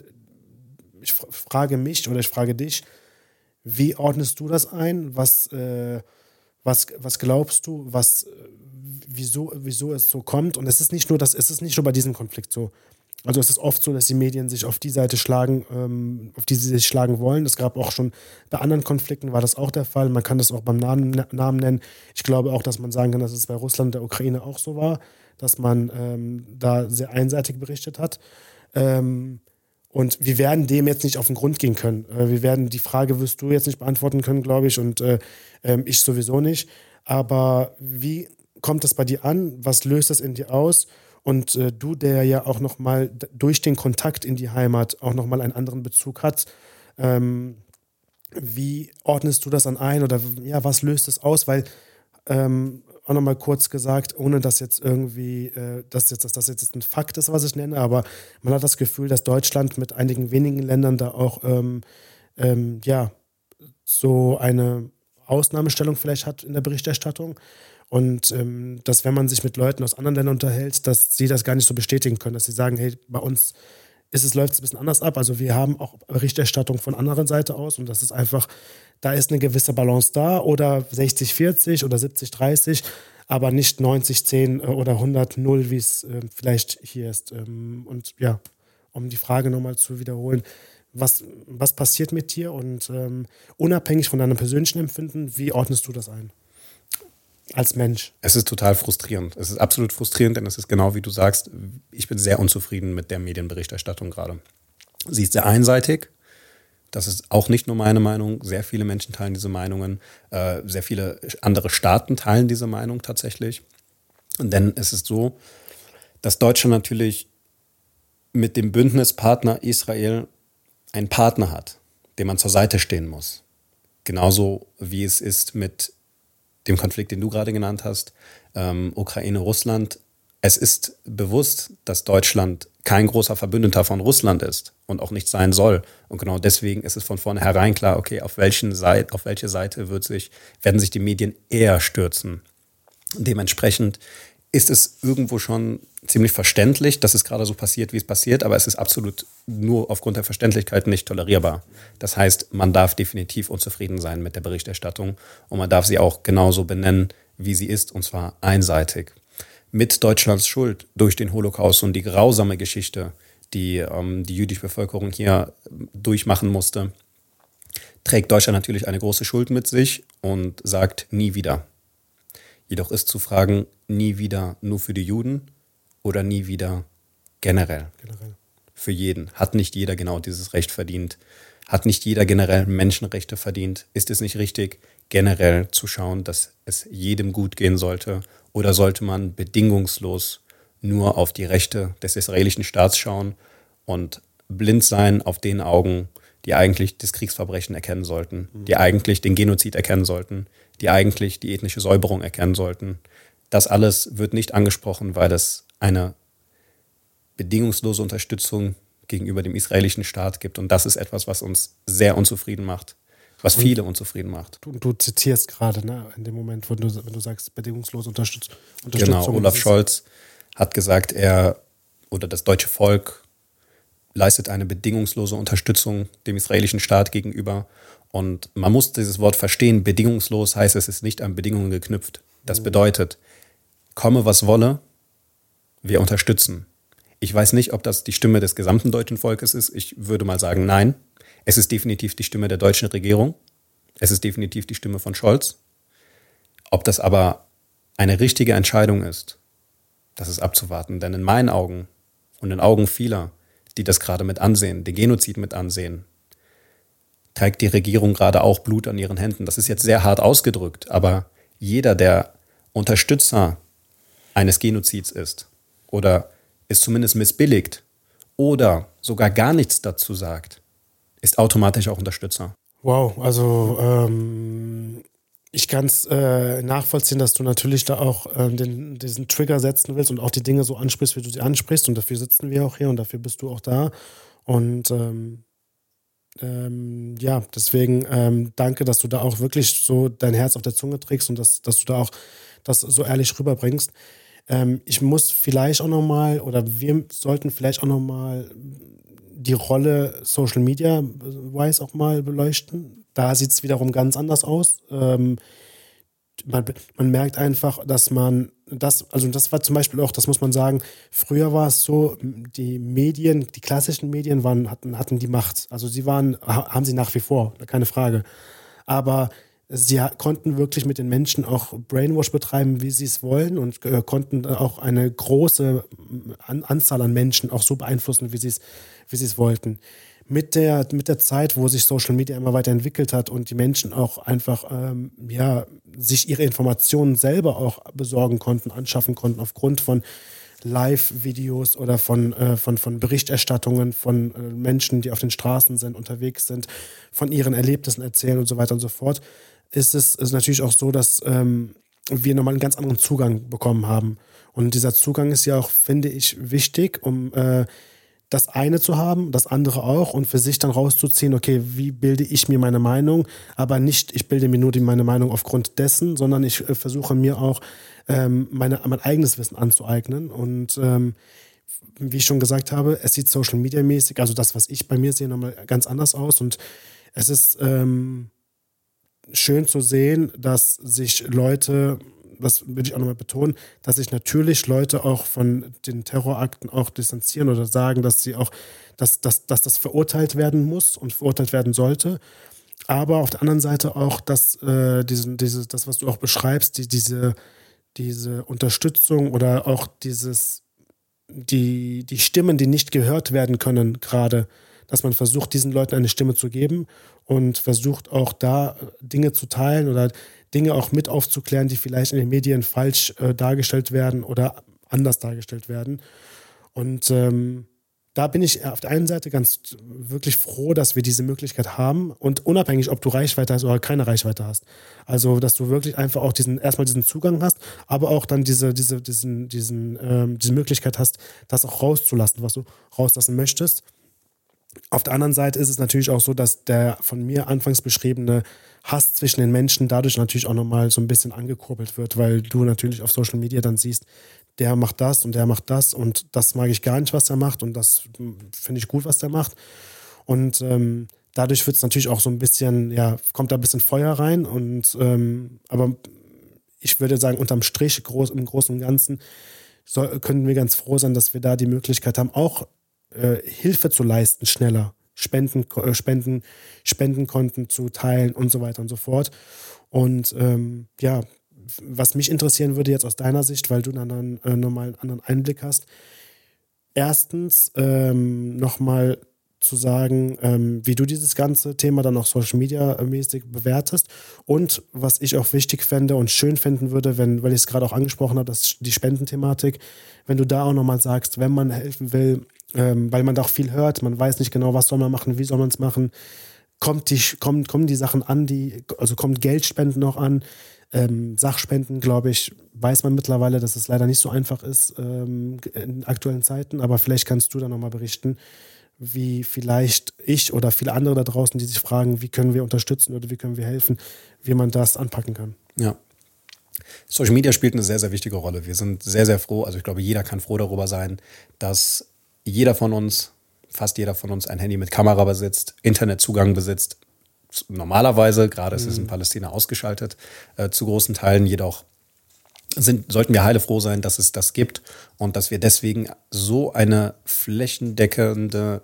ich frage mich oder ich frage dich, wie ordnest du das ein? Was, äh, was, was glaubst du? Was, wieso, wieso es so kommt? Und es ist nicht nur das, es ist nicht nur bei diesem Konflikt so. Also es ist oft so, dass die Medien sich auf die Seite schlagen, ähm, auf die sie sich schlagen wollen. Es gab auch schon bei anderen Konflikten war das auch der Fall. Man kann das auch beim Namen, Namen nennen. Ich glaube auch, dass man sagen kann, dass es bei Russland und der Ukraine auch so war, dass man ähm, da sehr einseitig berichtet hat. Ähm, und wir werden dem jetzt nicht auf den Grund gehen können. Äh, wir werden die Frage wirst du jetzt nicht beantworten können, glaube ich, und äh, äh, ich sowieso nicht. Aber wie kommt das bei dir an? Was löst das in dir aus? Und äh, du, der ja auch nochmal durch den Kontakt in die Heimat auch nochmal einen anderen Bezug hat, ähm, wie ordnest du das an ein oder ja, was löst es aus? Weil ähm, auch nochmal kurz gesagt, ohne dass jetzt irgendwie, äh, dass, jetzt, dass das jetzt ein Fakt ist, was ich nenne, aber man hat das Gefühl, dass Deutschland mit einigen wenigen Ländern da auch ähm, ähm, ja so eine Ausnahmestellung vielleicht hat in der Berichterstattung. Und ähm, dass, wenn man sich mit Leuten aus anderen Ländern unterhält, dass sie das gar nicht so bestätigen können, dass sie sagen, hey, bei uns ist es, läuft es ein bisschen anders ab. Also wir haben auch Berichterstattung von anderen Seite aus und das ist einfach, da ist eine gewisse Balance da oder 60-40 oder 70-30, aber nicht 90-10 äh, oder 100-0, wie es äh, vielleicht hier ist. Ähm, und ja, um die Frage nochmal zu wiederholen, was, was passiert mit dir und ähm, unabhängig von deinem persönlichen Empfinden, wie ordnest du das ein? Als Mensch. Es ist total frustrierend. Es ist absolut frustrierend, denn es ist genau wie du sagst, ich bin sehr unzufrieden mit der Medienberichterstattung gerade. Sie ist sehr einseitig. Das ist auch nicht nur meine Meinung. Sehr viele Menschen teilen diese Meinungen. Äh, sehr viele andere Staaten teilen diese Meinung tatsächlich. Denn es ist so, dass Deutschland natürlich mit dem Bündnispartner Israel einen Partner hat, dem man zur Seite stehen muss. Genauso wie es ist mit dem Konflikt, den du gerade genannt hast, ähm, Ukraine, Russland. Es ist bewusst, dass Deutschland kein großer Verbündeter von Russland ist und auch nicht sein soll. Und genau deswegen ist es von vornherein klar, okay, auf, welchen Seite, auf welche Seite wird sich, werden sich die Medien eher stürzen. Dementsprechend ist es irgendwo schon ziemlich verständlich, dass es gerade so passiert, wie es passiert, aber es ist absolut nur aufgrund der Verständlichkeit nicht tolerierbar. Das heißt, man darf definitiv unzufrieden sein mit der Berichterstattung und man darf sie auch genauso benennen, wie sie ist, und zwar einseitig. mit Deutschlands Schuld durch den Holocaust und die grausame Geschichte, die ähm, die jüdische Bevölkerung hier durchmachen musste, trägt Deutschland natürlich eine große Schuld mit sich und sagt nie wieder. Jedoch ist zu fragen, nie wieder nur für die Juden oder nie wieder generell. generell. Für jeden. Hat nicht jeder genau dieses Recht verdient? Hat nicht jeder generell Menschenrechte verdient? Ist es nicht richtig, generell zu schauen, dass es jedem gut gehen sollte? Oder sollte man bedingungslos nur auf die Rechte des israelischen Staats schauen und blind sein auf den Augen, die eigentlich das Kriegsverbrechen erkennen sollten, die eigentlich den Genozid erkennen sollten, die eigentlich die ethnische Säuberung erkennen sollten. Das alles wird nicht angesprochen, weil es eine bedingungslose Unterstützung gegenüber dem israelischen Staat gibt. Und das ist etwas, was uns sehr unzufrieden macht, was viele unzufrieden macht. Du, du zitierst gerade, ne, in dem Moment, wo du, wenn du sagst, bedingungslose Unterstütz Unterstützung. Genau, Olaf Scholz hat gesagt, er oder das deutsche Volk leistet eine bedingungslose Unterstützung dem israelischen Staat gegenüber. Und man muss dieses Wort verstehen. Bedingungslos heißt, es ist nicht an Bedingungen geknüpft. Das mhm. bedeutet, komme was wolle, wir unterstützen. Ich weiß nicht, ob das die Stimme des gesamten deutschen Volkes ist. Ich würde mal sagen, nein. Es ist definitiv die Stimme der deutschen Regierung. Es ist definitiv die Stimme von Scholz. Ob das aber eine richtige Entscheidung ist, das ist abzuwarten. Denn in meinen Augen und in Augen vieler die das gerade mit ansehen, den Genozid mit ansehen, trägt die Regierung gerade auch Blut an ihren Händen. Das ist jetzt sehr hart ausgedrückt, aber jeder, der Unterstützer eines Genozids ist oder es zumindest missbilligt oder sogar gar nichts dazu sagt, ist automatisch auch Unterstützer. Wow, also ähm, ich kann es äh, nachvollziehen, dass du natürlich da auch äh, den, diesen Trigger setzen willst und auch die Dinge so ansprichst, wie du sie ansprichst. Und dafür sitzen wir auch hier und dafür bist du auch da. Und ähm, ähm, ja, deswegen ähm, danke, dass du da auch wirklich so dein Herz auf der Zunge trägst und dass, dass du da auch das so ehrlich rüberbringst. Ähm, ich muss vielleicht auch nochmal, oder wir sollten vielleicht auch nochmal die Rolle Social Media weiß auch mal beleuchten da sieht es wiederum ganz anders aus. Ähm, man, man, merkt einfach, dass man das, also das war zum Beispiel auch, das muss man sagen, früher war es so, die Medien, die klassischen Medien waren, hatten, hatten die Macht. Also sie waren, haben sie nach wie vor, keine Frage. Aber sie konnten wirklich mit den Menschen auch Brainwash betreiben, wie sie es wollen und äh, konnten auch eine große Anzahl an Menschen auch so beeinflussen, wie sie es, wie sie es wollten mit der, mit der Zeit, wo sich Social Media immer weiterentwickelt hat und die Menschen auch einfach ähm, ja, sich ihre Informationen selber auch besorgen konnten, anschaffen konnten aufgrund von Live-Videos oder von, äh, von, von Berichterstattungen von äh, Menschen, die auf den Straßen sind, unterwegs sind, von ihren Erlebnissen erzählen und so weiter und so fort, ist es ist natürlich auch so, dass ähm, wir nochmal einen ganz anderen Zugang bekommen haben. Und dieser Zugang ist ja auch, finde ich, wichtig, um äh, das eine zu haben, das andere auch und für sich dann rauszuziehen, okay, wie bilde ich mir meine Meinung, aber nicht, ich bilde mir nur die, meine Meinung aufgrund dessen, sondern ich äh, versuche mir auch ähm, meine, mein eigenes Wissen anzueignen. Und ähm, wie ich schon gesagt habe, es sieht Social Media mäßig, also das, was ich bei mir sehe, nochmal ganz anders aus. Und es ist ähm, schön zu sehen, dass sich Leute was will ich auch nochmal betonen, dass sich natürlich Leute auch von den Terrorakten auch distanzieren oder sagen, dass sie auch, dass, dass, dass das verurteilt werden muss und verurteilt werden sollte. Aber auf der anderen Seite auch, dass äh, diesen, diese, das, was du auch beschreibst, die, diese, diese Unterstützung oder auch dieses, die, die Stimmen, die nicht gehört werden können, gerade, dass man versucht, diesen Leuten eine Stimme zu geben und versucht auch da Dinge zu teilen oder Dinge auch mit aufzuklären, die vielleicht in den Medien falsch äh, dargestellt werden oder anders dargestellt werden. Und ähm, da bin ich auf der einen Seite ganz wirklich froh, dass wir diese Möglichkeit haben und unabhängig, ob du Reichweite hast oder keine Reichweite hast. Also, dass du wirklich einfach auch diesen, erstmal diesen Zugang hast, aber auch dann diese, diese, diesen, diesen, ähm, diese Möglichkeit hast, das auch rauszulassen, was du rauslassen möchtest. Auf der anderen Seite ist es natürlich auch so, dass der von mir anfangs beschriebene Hass zwischen den Menschen dadurch natürlich auch nochmal so ein bisschen angekurbelt wird, weil du natürlich auf Social Media dann siehst, der macht das und der macht das und das mag ich gar nicht, was er macht und das finde ich gut, was der macht. Und ähm, dadurch wird es natürlich auch so ein bisschen, ja, kommt da ein bisschen Feuer rein und ähm, aber ich würde sagen, unterm Strich, groß, im Großen und Ganzen, soll, können wir ganz froh sein, dass wir da die Möglichkeit haben, auch äh, Hilfe zu leisten, schneller. Spenden, äh, Spenden, Spendenkonten zu teilen und so weiter und so fort. Und ähm, ja, was mich interessieren würde jetzt aus deiner Sicht, weil du dann, dann äh, nochmal einen anderen Einblick hast. Erstens ähm, nochmal zu sagen, ähm, wie du dieses ganze Thema dann auch Social Media mäßig bewertest und was ich auch wichtig fände und schön finden würde, wenn, weil ich es gerade auch angesprochen habe, dass die Spendenthematik, wenn du da auch nochmal sagst, wenn man helfen will, ähm, weil man da auch viel hört, man weiß nicht genau, was soll man machen, wie soll man es machen, kommt die, kommt, kommen die Sachen an, die, also kommt Geldspenden noch an, ähm, Sachspenden, glaube ich, weiß man mittlerweile, dass es leider nicht so einfach ist ähm, in aktuellen Zeiten, aber vielleicht kannst du da nochmal berichten, wie vielleicht ich oder viele andere da draußen, die sich fragen, wie können wir unterstützen oder wie können wir helfen, wie man das anpacken kann. Ja. Social Media spielt eine sehr, sehr wichtige Rolle. Wir sind sehr, sehr froh, also ich glaube, jeder kann froh darüber sein, dass jeder von uns, fast jeder von uns ein Handy mit Kamera besitzt, Internetzugang besitzt. Normalerweise, gerade mhm. ist es in Palästina ausgeschaltet, äh, zu großen Teilen jedoch sind, sollten wir heilefroh sein, dass es das gibt und dass wir deswegen so eine flächendeckende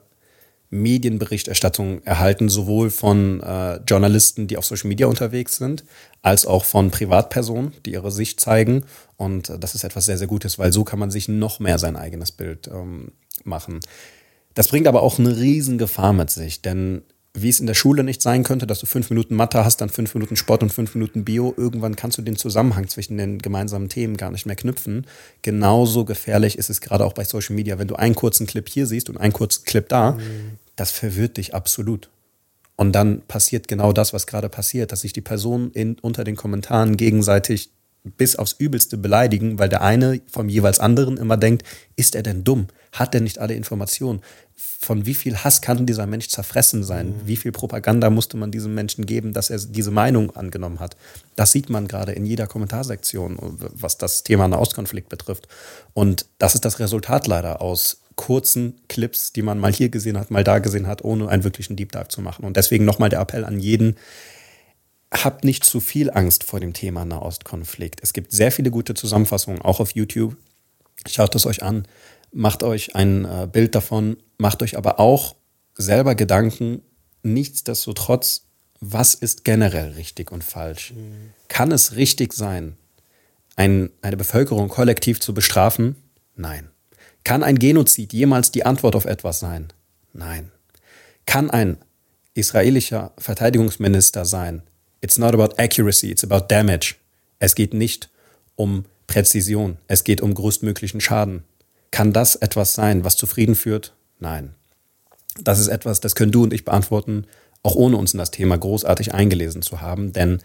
Medienberichterstattung erhalten, sowohl von äh, Journalisten, die auf Social Media unterwegs sind, als auch von Privatpersonen, die ihre Sicht zeigen. Und äh, das ist etwas sehr, sehr Gutes, weil so kann man sich noch mehr sein eigenes Bild ähm, machen. Das bringt aber auch eine riesen Gefahr mit sich, denn wie es in der Schule nicht sein könnte, dass du fünf Minuten Mathe hast, dann fünf Minuten Sport und fünf Minuten Bio. Irgendwann kannst du den Zusammenhang zwischen den gemeinsamen Themen gar nicht mehr knüpfen. Genauso gefährlich ist es gerade auch bei Social Media. Wenn du einen kurzen Clip hier siehst und einen kurzen Clip da, mhm. Das verwirrt dich absolut. Und dann passiert genau das, was gerade passiert, dass sich die Personen in, unter den Kommentaren gegenseitig bis aufs Übelste beleidigen, weil der eine vom jeweils anderen immer denkt, ist er denn dumm? Hat er nicht alle Informationen? Von wie viel Hass kann dieser Mensch zerfressen sein? Mhm. Wie viel Propaganda musste man diesem Menschen geben, dass er diese Meinung angenommen hat? Das sieht man gerade in jeder Kommentarsektion, was das Thema Nahostkonflikt betrifft. Und das ist das Resultat leider aus kurzen Clips, die man mal hier gesehen hat, mal da gesehen hat, ohne einen wirklichen Deep Dive zu machen. Und deswegen nochmal der Appell an jeden, habt nicht zu viel Angst vor dem Thema Nahostkonflikt. Es gibt sehr viele gute Zusammenfassungen, auch auf YouTube. Schaut es euch an, macht euch ein äh, Bild davon, macht euch aber auch selber Gedanken, nichtsdestotrotz, was ist generell richtig und falsch? Mhm. Kann es richtig sein, ein, eine Bevölkerung kollektiv zu bestrafen? Nein. Kann ein Genozid jemals die Antwort auf etwas sein? Nein. Kann ein israelischer Verteidigungsminister sein, It's not about accuracy, it's about damage. Es geht nicht um Präzision, es geht um größtmöglichen Schaden. Kann das etwas sein, was zufrieden führt? Nein. Das ist etwas, das können du und ich beantworten, auch ohne uns in das Thema großartig eingelesen zu haben, denn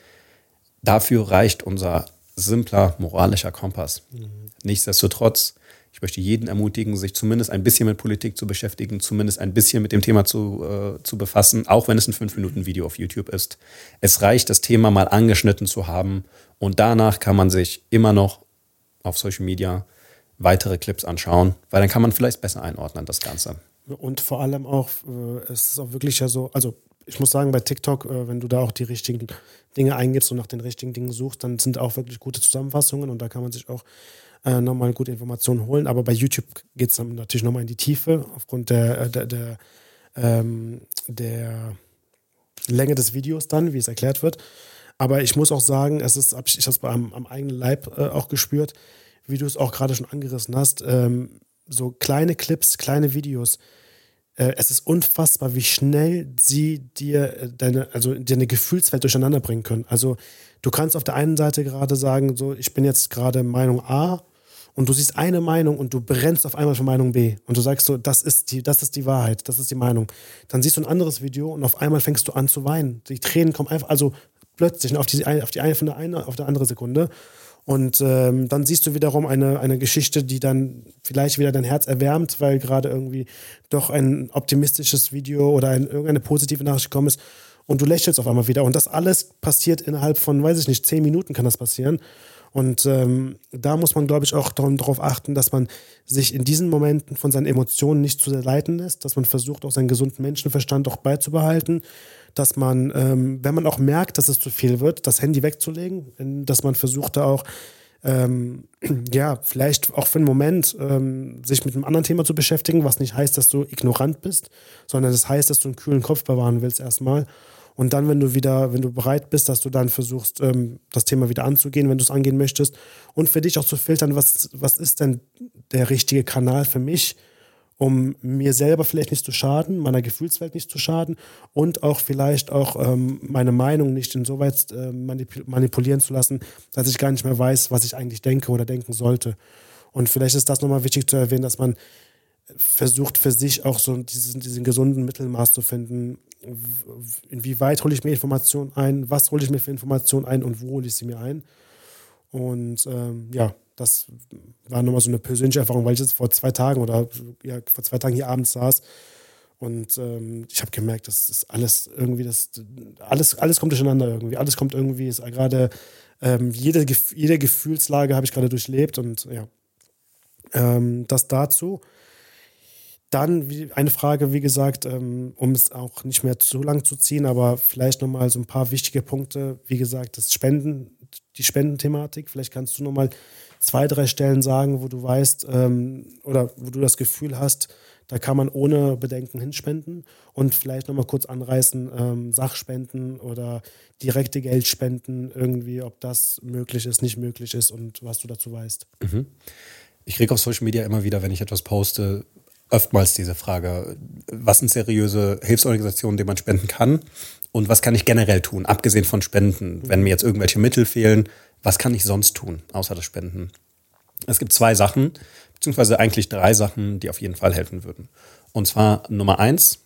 dafür reicht unser simpler moralischer Kompass. Mhm. Nichtsdestotrotz ich möchte jeden ermutigen, sich zumindest ein bisschen mit Politik zu beschäftigen, zumindest ein bisschen mit dem Thema zu, äh, zu befassen, auch wenn es ein 5-Minuten-Video auf YouTube ist. Es reicht, das Thema mal angeschnitten zu haben und danach kann man sich immer noch auf Social Media weitere Clips anschauen, weil dann kann man vielleicht besser einordnen, das Ganze. Und vor allem auch, äh, es ist auch wirklich ja so, also ich muss sagen, bei TikTok, äh, wenn du da auch die richtigen Dinge eingibst und nach den richtigen Dingen suchst, dann sind auch wirklich gute Zusammenfassungen und da kann man sich auch äh, nochmal gute Informationen holen. Aber bei YouTube geht es dann natürlich nochmal in die Tiefe aufgrund der, äh, der, der, ähm, der Länge des Videos dann, wie es erklärt wird. Aber ich muss auch sagen, es ist, ich habe es am, am eigenen Leib äh, auch gespürt, wie du es auch gerade schon angerissen hast. Ähm, so kleine Clips, kleine Videos. Äh, es ist unfassbar, wie schnell sie dir äh, deine, also dir eine Gefühlswelt durcheinander bringen können. Also du kannst auf der einen Seite gerade sagen, so ich bin jetzt gerade Meinung A und du siehst eine Meinung und du brennst auf einmal für Meinung B und du sagst so, das ist die, das ist die Wahrheit, das ist die Meinung. Dann siehst du ein anderes Video und auf einmal fängst du an zu weinen. Die Tränen kommen einfach, also plötzlich auf die, auf die eine von der eine auf der andere Sekunde. Und ähm, dann siehst du wiederum eine, eine Geschichte, die dann vielleicht wieder dein Herz erwärmt, weil gerade irgendwie doch ein optimistisches Video oder ein, irgendeine positive Nachricht gekommen ist. Und du lächelst auf einmal wieder. Und das alles passiert innerhalb von, weiß ich nicht, zehn Minuten kann das passieren. Und ähm, da muss man, glaube ich, auch darauf achten, dass man sich in diesen Momenten von seinen Emotionen nicht zu sehr leiten lässt, dass man versucht, auch seinen gesunden Menschenverstand auch beizubehalten, dass man, ähm, wenn man auch merkt, dass es zu viel wird, das Handy wegzulegen, dass man versucht, da auch ähm, ja, vielleicht auch für einen Moment ähm, sich mit einem anderen Thema zu beschäftigen, was nicht heißt, dass du ignorant bist, sondern das heißt, dass du einen kühlen Kopf bewahren willst erstmal. Und dann, wenn du wieder, wenn du bereit bist, dass du dann versuchst, ähm, das Thema wieder anzugehen, wenn du es angehen möchtest. Und für dich auch zu filtern, was, was ist denn der richtige Kanal für mich, um mir selber vielleicht nicht zu schaden, meiner Gefühlswelt nicht zu schaden und auch vielleicht auch ähm, meine Meinung nicht insoweit äh, manipulieren zu lassen, dass ich gar nicht mehr weiß, was ich eigentlich denke oder denken sollte. Und vielleicht ist das nochmal wichtig zu erwähnen, dass man versucht für sich auch so diesen, diesen gesunden Mittelmaß zu finden. Inwieweit hole ich mir Informationen ein, was hole ich mir für Informationen ein und wo hole ich sie mir ein. Und ähm, ja, das war nochmal so eine persönliche Erfahrung, weil ich jetzt vor zwei Tagen oder ja, vor zwei Tagen hier abends saß und ähm, ich habe gemerkt, das ist alles irgendwie, das alles, alles kommt durcheinander irgendwie. Alles kommt irgendwie, ist gerade ähm, jede, jede Gefühlslage habe ich gerade durchlebt und ja, ähm, das dazu. Dann eine Frage, wie gesagt, ähm, um es auch nicht mehr zu lang zu ziehen, aber vielleicht nochmal so ein paar wichtige Punkte. Wie gesagt, das Spenden, die Spendenthematik. Vielleicht kannst du nochmal zwei, drei Stellen sagen, wo du weißt ähm, oder wo du das Gefühl hast, da kann man ohne Bedenken hinspenden und vielleicht nochmal kurz anreißen, ähm, Sachspenden oder direkte Geldspenden irgendwie, ob das möglich ist, nicht möglich ist und was du dazu weißt. Mhm. Ich kriege auf Social Media immer wieder, wenn ich etwas poste, oftmals diese Frage, was sind seriöse Hilfsorganisationen, denen man spenden kann und was kann ich generell tun, abgesehen von Spenden, wenn mir jetzt irgendwelche Mittel fehlen, was kann ich sonst tun, außer das Spenden? Es gibt zwei Sachen, beziehungsweise eigentlich drei Sachen, die auf jeden Fall helfen würden. Und zwar Nummer eins,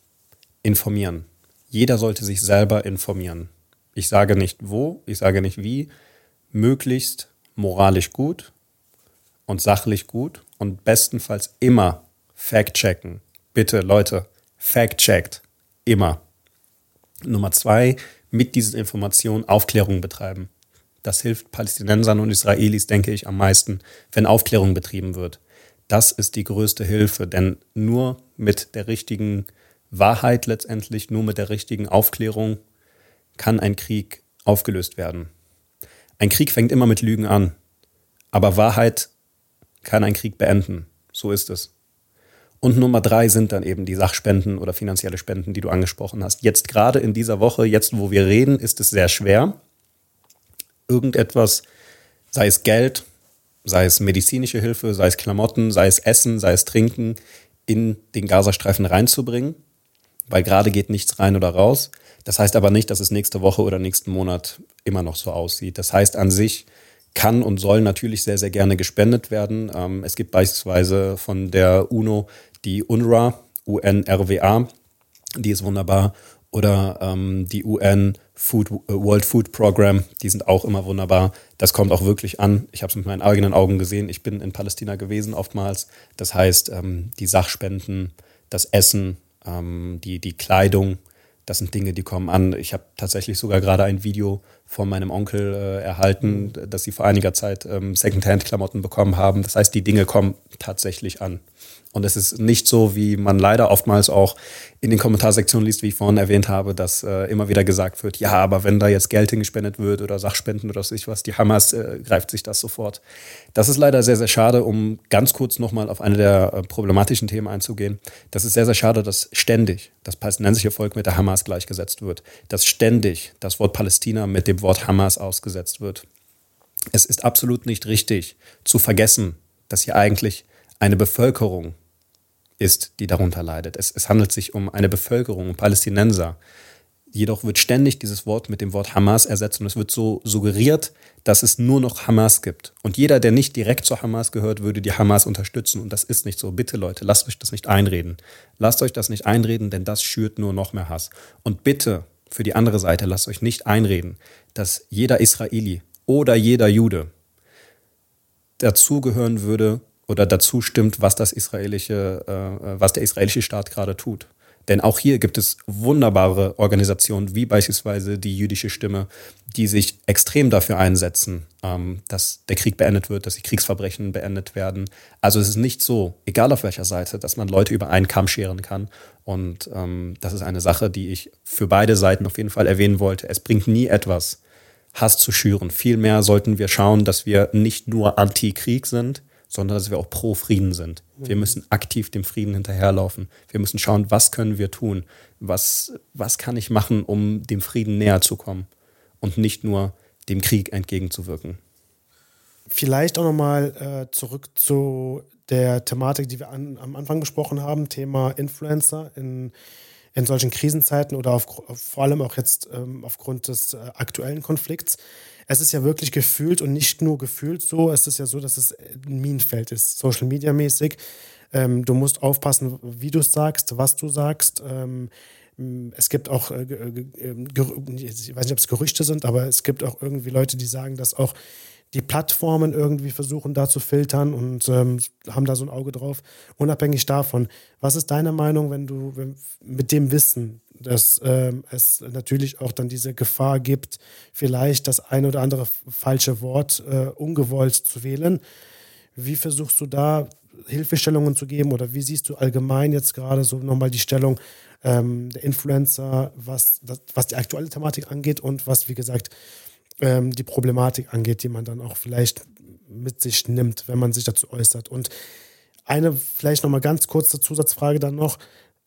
informieren. Jeder sollte sich selber informieren. Ich sage nicht wo, ich sage nicht wie, möglichst moralisch gut und sachlich gut und bestenfalls immer fact-checken. Bitte, Leute, fact-checkt. Immer. Nummer zwei, mit diesen Informationen Aufklärung betreiben. Das hilft Palästinensern und Israelis, denke ich, am meisten, wenn Aufklärung betrieben wird. Das ist die größte Hilfe, denn nur mit der richtigen Wahrheit letztendlich, nur mit der richtigen Aufklärung kann ein Krieg aufgelöst werden. Ein Krieg fängt immer mit Lügen an, aber Wahrheit kann einen Krieg beenden. So ist es. Und Nummer drei sind dann eben die Sachspenden oder finanzielle Spenden, die du angesprochen hast. Jetzt gerade in dieser Woche, jetzt wo wir reden, ist es sehr schwer, irgendetwas, sei es Geld, sei es medizinische Hilfe, sei es Klamotten, sei es Essen, sei es Trinken, in den Gazastreifen reinzubringen, weil gerade geht nichts rein oder raus. Das heißt aber nicht, dass es nächste Woche oder nächsten Monat immer noch so aussieht. Das heißt an sich kann und soll natürlich sehr, sehr gerne gespendet werden. Ähm, es gibt beispielsweise von der UNO die UNRWA, UNRWA, die ist wunderbar, oder ähm, die UN Food, äh, World Food Program, die sind auch immer wunderbar. Das kommt auch wirklich an. Ich habe es mit meinen eigenen Augen gesehen. Ich bin in Palästina gewesen oftmals. Das heißt, ähm, die Sachspenden, das Essen, ähm, die, die Kleidung, das sind Dinge, die kommen an. Ich habe tatsächlich sogar gerade ein Video von meinem Onkel äh, erhalten, dass sie vor einiger Zeit ähm, Secondhand-Klamotten bekommen haben. Das heißt, die Dinge kommen tatsächlich an. Und es ist nicht so, wie man leider oftmals auch in den Kommentarsektionen liest, wie ich vorhin erwähnt habe, dass äh, immer wieder gesagt wird, ja, aber wenn da jetzt Geld hingespendet wird oder Sachspenden oder was was, die Hamas äh, greift sich das sofort. Das ist leider sehr, sehr schade, um ganz kurz nochmal auf eine der äh, problematischen Themen einzugehen. Das ist sehr, sehr schade, dass ständig das palästinensische Volk mit der Hamas gleichgesetzt wird, dass ständig das Wort Palästina mit dem Wort Hamas ausgesetzt wird. Es ist absolut nicht richtig zu vergessen, dass hier eigentlich eine Bevölkerung ist, die darunter leidet. Es, es handelt sich um eine Bevölkerung, um Palästinenser. Jedoch wird ständig dieses Wort mit dem Wort Hamas ersetzt und es wird so suggeriert, dass es nur noch Hamas gibt. Und jeder, der nicht direkt zur Hamas gehört, würde die Hamas unterstützen. Und das ist nicht so. Bitte Leute, lasst euch das nicht einreden. Lasst euch das nicht einreden, denn das schürt nur noch mehr Hass. Und bitte, für die andere Seite, lasst euch nicht einreden, dass jeder Israeli oder jeder Jude dazugehören würde, oder dazu stimmt, was das israelische, äh, was der israelische Staat gerade tut. Denn auch hier gibt es wunderbare Organisationen wie beispielsweise die jüdische Stimme, die sich extrem dafür einsetzen, ähm, dass der Krieg beendet wird, dass die Kriegsverbrechen beendet werden. Also es ist nicht so, egal auf welcher Seite, dass man Leute über einen Kamm scheren kann. Und ähm, das ist eine Sache, die ich für beide Seiten auf jeden Fall erwähnen wollte. Es bringt nie etwas, Hass zu schüren. Vielmehr sollten wir schauen, dass wir nicht nur anti-Krieg sind, sondern dass wir auch pro Frieden sind. Wir mhm. müssen aktiv dem Frieden hinterherlaufen. Wir müssen schauen, was können wir tun? Was, was kann ich machen, um dem Frieden näher zu kommen? Und nicht nur dem Krieg entgegenzuwirken. Vielleicht auch nochmal äh, zurück zu der Thematik, die wir an, am Anfang besprochen haben, Thema Influencer in, in solchen Krisenzeiten oder auf, vor allem auch jetzt ähm, aufgrund des äh, aktuellen Konflikts. Es ist ja wirklich gefühlt und nicht nur gefühlt so, es ist ja so, dass es ein Minenfeld ist, Social Media mäßig. Ähm, du musst aufpassen, wie du es sagst, was du sagst. Ähm, es gibt auch, äh, äh, ich weiß nicht, ob es Gerüchte sind, aber es gibt auch irgendwie Leute, die sagen, dass auch die Plattformen irgendwie versuchen da zu filtern und ähm, haben da so ein Auge drauf. Unabhängig davon, was ist deine Meinung, wenn du wenn, mit dem Wissen, dass ähm, es natürlich auch dann diese Gefahr gibt, vielleicht das ein oder andere falsche Wort äh, ungewollt zu wählen? Wie versuchst du da Hilfestellungen zu geben oder wie siehst du allgemein jetzt gerade so nochmal die Stellung ähm, der Influencer, was, das, was die aktuelle Thematik angeht und was, wie gesagt, ähm, die Problematik angeht, die man dann auch vielleicht mit sich nimmt, wenn man sich dazu äußert. Und eine vielleicht nochmal ganz kurze Zusatzfrage dann noch.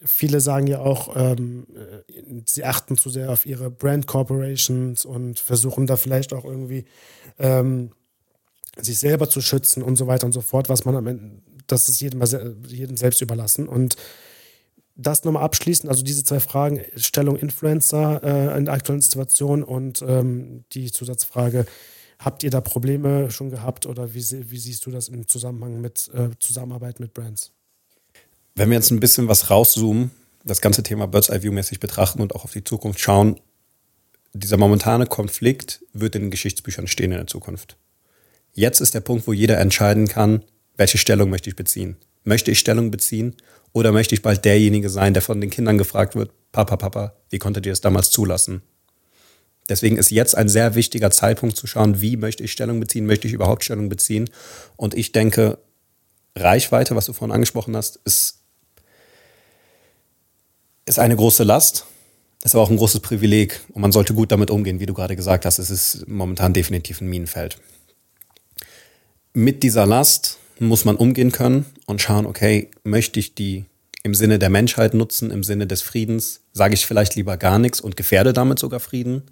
Viele sagen ja auch, ähm, äh, sie achten zu sehr auf ihre Brand Corporations und versuchen da vielleicht auch irgendwie ähm, sich selber zu schützen und so weiter und so fort, was man am Ende, das ist jedem, jedem selbst überlassen. Und das nochmal abschließen, also diese zwei Fragen, Stellung Influencer äh, in der aktuellen Situation und ähm, die Zusatzfrage, habt ihr da Probleme schon gehabt oder wie, wie siehst du das im Zusammenhang mit äh, Zusammenarbeit mit Brands? Wenn wir jetzt ein bisschen was rauszoomen, das ganze Thema Bird's Eye View mäßig betrachten und auch auf die Zukunft schauen, dieser momentane Konflikt wird in den Geschichtsbüchern stehen in der Zukunft. Jetzt ist der Punkt, wo jeder entscheiden kann, welche Stellung möchte ich beziehen. Möchte ich Stellung beziehen oder möchte ich bald derjenige sein, der von den Kindern gefragt wird, Papa, Papa, wie konntet ihr es damals zulassen? Deswegen ist jetzt ein sehr wichtiger Zeitpunkt zu schauen, wie möchte ich Stellung beziehen, möchte ich überhaupt Stellung beziehen. Und ich denke, Reichweite, was du vorhin angesprochen hast, ist, ist eine große Last, ist aber auch ein großes Privileg und man sollte gut damit umgehen, wie du gerade gesagt hast. Es ist momentan definitiv ein Minenfeld. Mit dieser Last muss man umgehen können und schauen, okay, möchte ich die im Sinne der Menschheit nutzen, im Sinne des Friedens, sage ich vielleicht lieber gar nichts und gefährde damit sogar Frieden?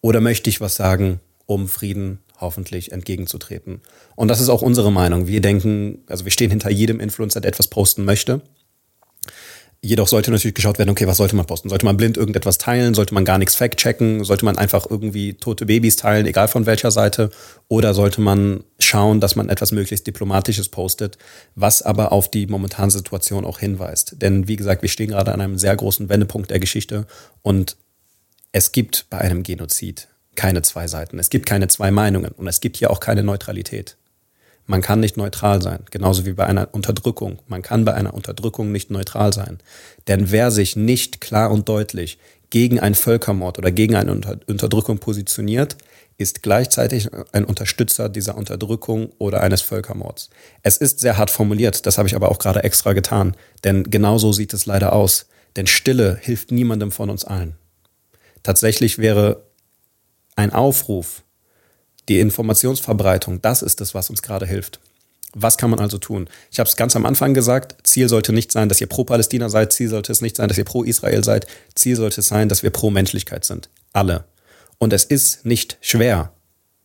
Oder möchte ich was sagen, um Frieden hoffentlich entgegenzutreten? Und das ist auch unsere Meinung. Wir denken, also wir stehen hinter jedem Influencer, der etwas posten möchte. Jedoch sollte natürlich geschaut werden, okay, was sollte man posten? Sollte man blind irgendetwas teilen? Sollte man gar nichts fact-checken? Sollte man einfach irgendwie tote Babys teilen, egal von welcher Seite? Oder sollte man schauen, dass man etwas möglichst Diplomatisches postet, was aber auf die momentane Situation auch hinweist? Denn wie gesagt, wir stehen gerade an einem sehr großen Wendepunkt der Geschichte und es gibt bei einem Genozid keine zwei Seiten. Es gibt keine zwei Meinungen und es gibt hier auch keine Neutralität. Man kann nicht neutral sein, genauso wie bei einer Unterdrückung. Man kann bei einer Unterdrückung nicht neutral sein. Denn wer sich nicht klar und deutlich gegen einen Völkermord oder gegen eine Unter Unterdrückung positioniert, ist gleichzeitig ein Unterstützer dieser Unterdrückung oder eines Völkermords. Es ist sehr hart formuliert, das habe ich aber auch gerade extra getan, denn genau so sieht es leider aus. Denn Stille hilft niemandem von uns allen. Tatsächlich wäre ein Aufruf die Informationsverbreitung, das ist es, was uns gerade hilft. Was kann man also tun? Ich habe es ganz am Anfang gesagt, Ziel sollte nicht sein, dass ihr pro Palästina seid, Ziel sollte es nicht sein, dass ihr pro Israel seid, Ziel sollte es sein, dass wir pro Menschlichkeit sind. Alle. Und es ist nicht schwer,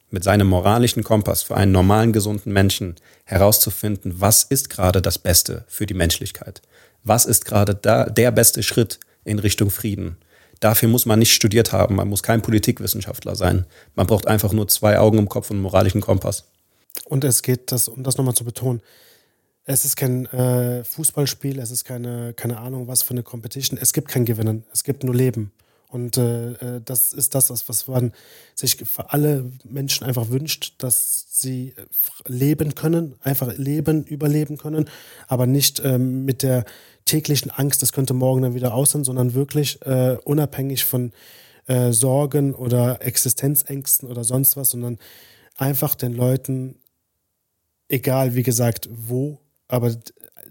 mit seinem moralischen Kompass für einen normalen, gesunden Menschen herauszufinden, was ist gerade das Beste für die Menschlichkeit? Was ist gerade der beste Schritt in Richtung Frieden? Dafür muss man nicht studiert haben, man muss kein Politikwissenschaftler sein. Man braucht einfach nur zwei Augen im Kopf und einen moralischen Kompass. Und es geht, das, um das nochmal zu betonen, es ist kein äh, Fußballspiel, es ist keine, keine Ahnung, was für eine Competition. Es gibt kein Gewinnen, es gibt nur Leben. Und äh, äh das ist das, was man sich für alle Menschen einfach wünscht, dass sie leben können, einfach leben, überleben können, aber nicht ähm, mit der täglichen Angst, das könnte morgen dann wieder aussehen, sondern wirklich äh, unabhängig von äh, Sorgen oder Existenzängsten oder sonst was, sondern einfach den Leuten, egal wie gesagt wo, aber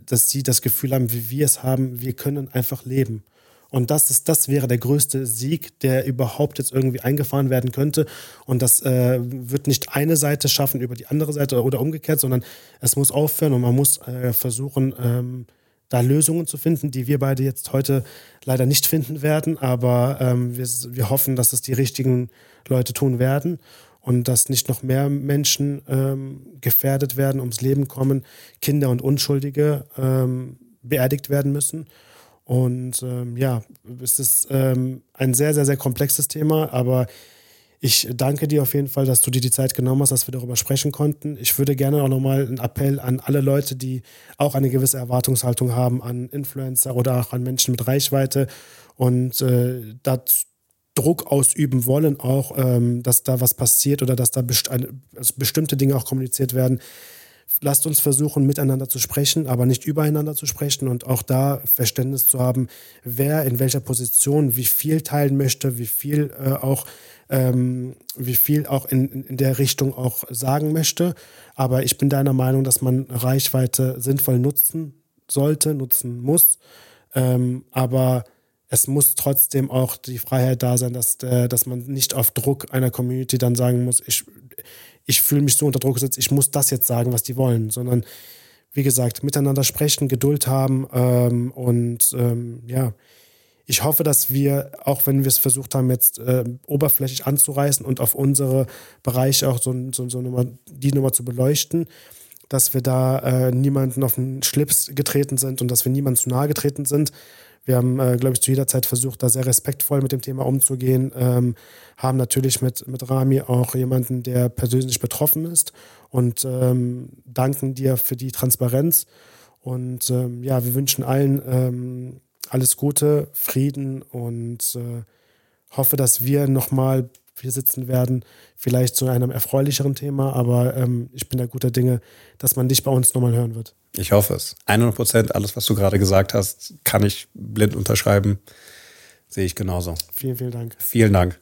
dass sie das Gefühl haben, wie wir es haben, wir können einfach leben. Und das, ist, das wäre der größte Sieg, der überhaupt jetzt irgendwie eingefahren werden könnte. Und das äh, wird nicht eine Seite schaffen über die andere Seite oder umgekehrt, sondern es muss aufhören und man muss äh, versuchen, ähm, da Lösungen zu finden, die wir beide jetzt heute leider nicht finden werden. Aber ähm, wir, wir hoffen, dass es die richtigen Leute tun werden und dass nicht noch mehr Menschen ähm, gefährdet werden, ums Leben kommen, Kinder und Unschuldige ähm, beerdigt werden müssen. Und ähm, ja, es ist ähm, ein sehr, sehr, sehr komplexes Thema, aber ich danke dir auf jeden Fall, dass du dir die Zeit genommen hast, dass wir darüber sprechen konnten. Ich würde gerne auch nochmal einen Appell an alle Leute, die auch eine gewisse Erwartungshaltung haben an Influencer oder auch an Menschen mit Reichweite und äh, dazu Druck ausüben wollen, auch, ähm, dass da was passiert oder dass da best bestimmte Dinge auch kommuniziert werden. Lasst uns versuchen, miteinander zu sprechen, aber nicht übereinander zu sprechen und auch da Verständnis zu haben, wer in welcher Position wie viel teilen möchte, wie viel äh, auch ähm, wie viel auch in, in der Richtung auch sagen möchte. Aber ich bin deiner Meinung, dass man Reichweite sinnvoll nutzen sollte, nutzen muss. Ähm, aber es muss trotzdem auch die Freiheit da sein, dass, äh, dass man nicht auf Druck einer Community dann sagen muss, ich, ich fühle mich so unter Druck gesetzt, ich muss das jetzt sagen, was die wollen, sondern wie gesagt, miteinander sprechen, Geduld haben ähm, und ähm, ja, ich hoffe, dass wir, auch wenn wir es versucht haben, jetzt äh, oberflächlich anzureißen und auf unsere Bereiche auch so, so, so Nummer, die Nummer zu beleuchten, dass wir da äh, niemanden auf den Schlips getreten sind und dass wir niemanden zu nahe getreten sind, wir haben, äh, glaube ich, zu jeder Zeit versucht, da sehr respektvoll mit dem Thema umzugehen. Ähm, haben natürlich mit, mit Rami auch jemanden, der persönlich betroffen ist und ähm, danken dir für die Transparenz. Und ähm, ja, wir wünschen allen ähm, alles Gute, Frieden und äh, hoffe, dass wir nochmal hier sitzen werden, vielleicht zu einem erfreulicheren Thema, aber ähm, ich bin da guter Dinge, dass man dich bei uns nochmal hören wird. Ich hoffe es. 100 Prozent, alles, was du gerade gesagt hast, kann ich blind unterschreiben. Sehe ich genauso. Vielen, vielen Dank. Vielen Dank.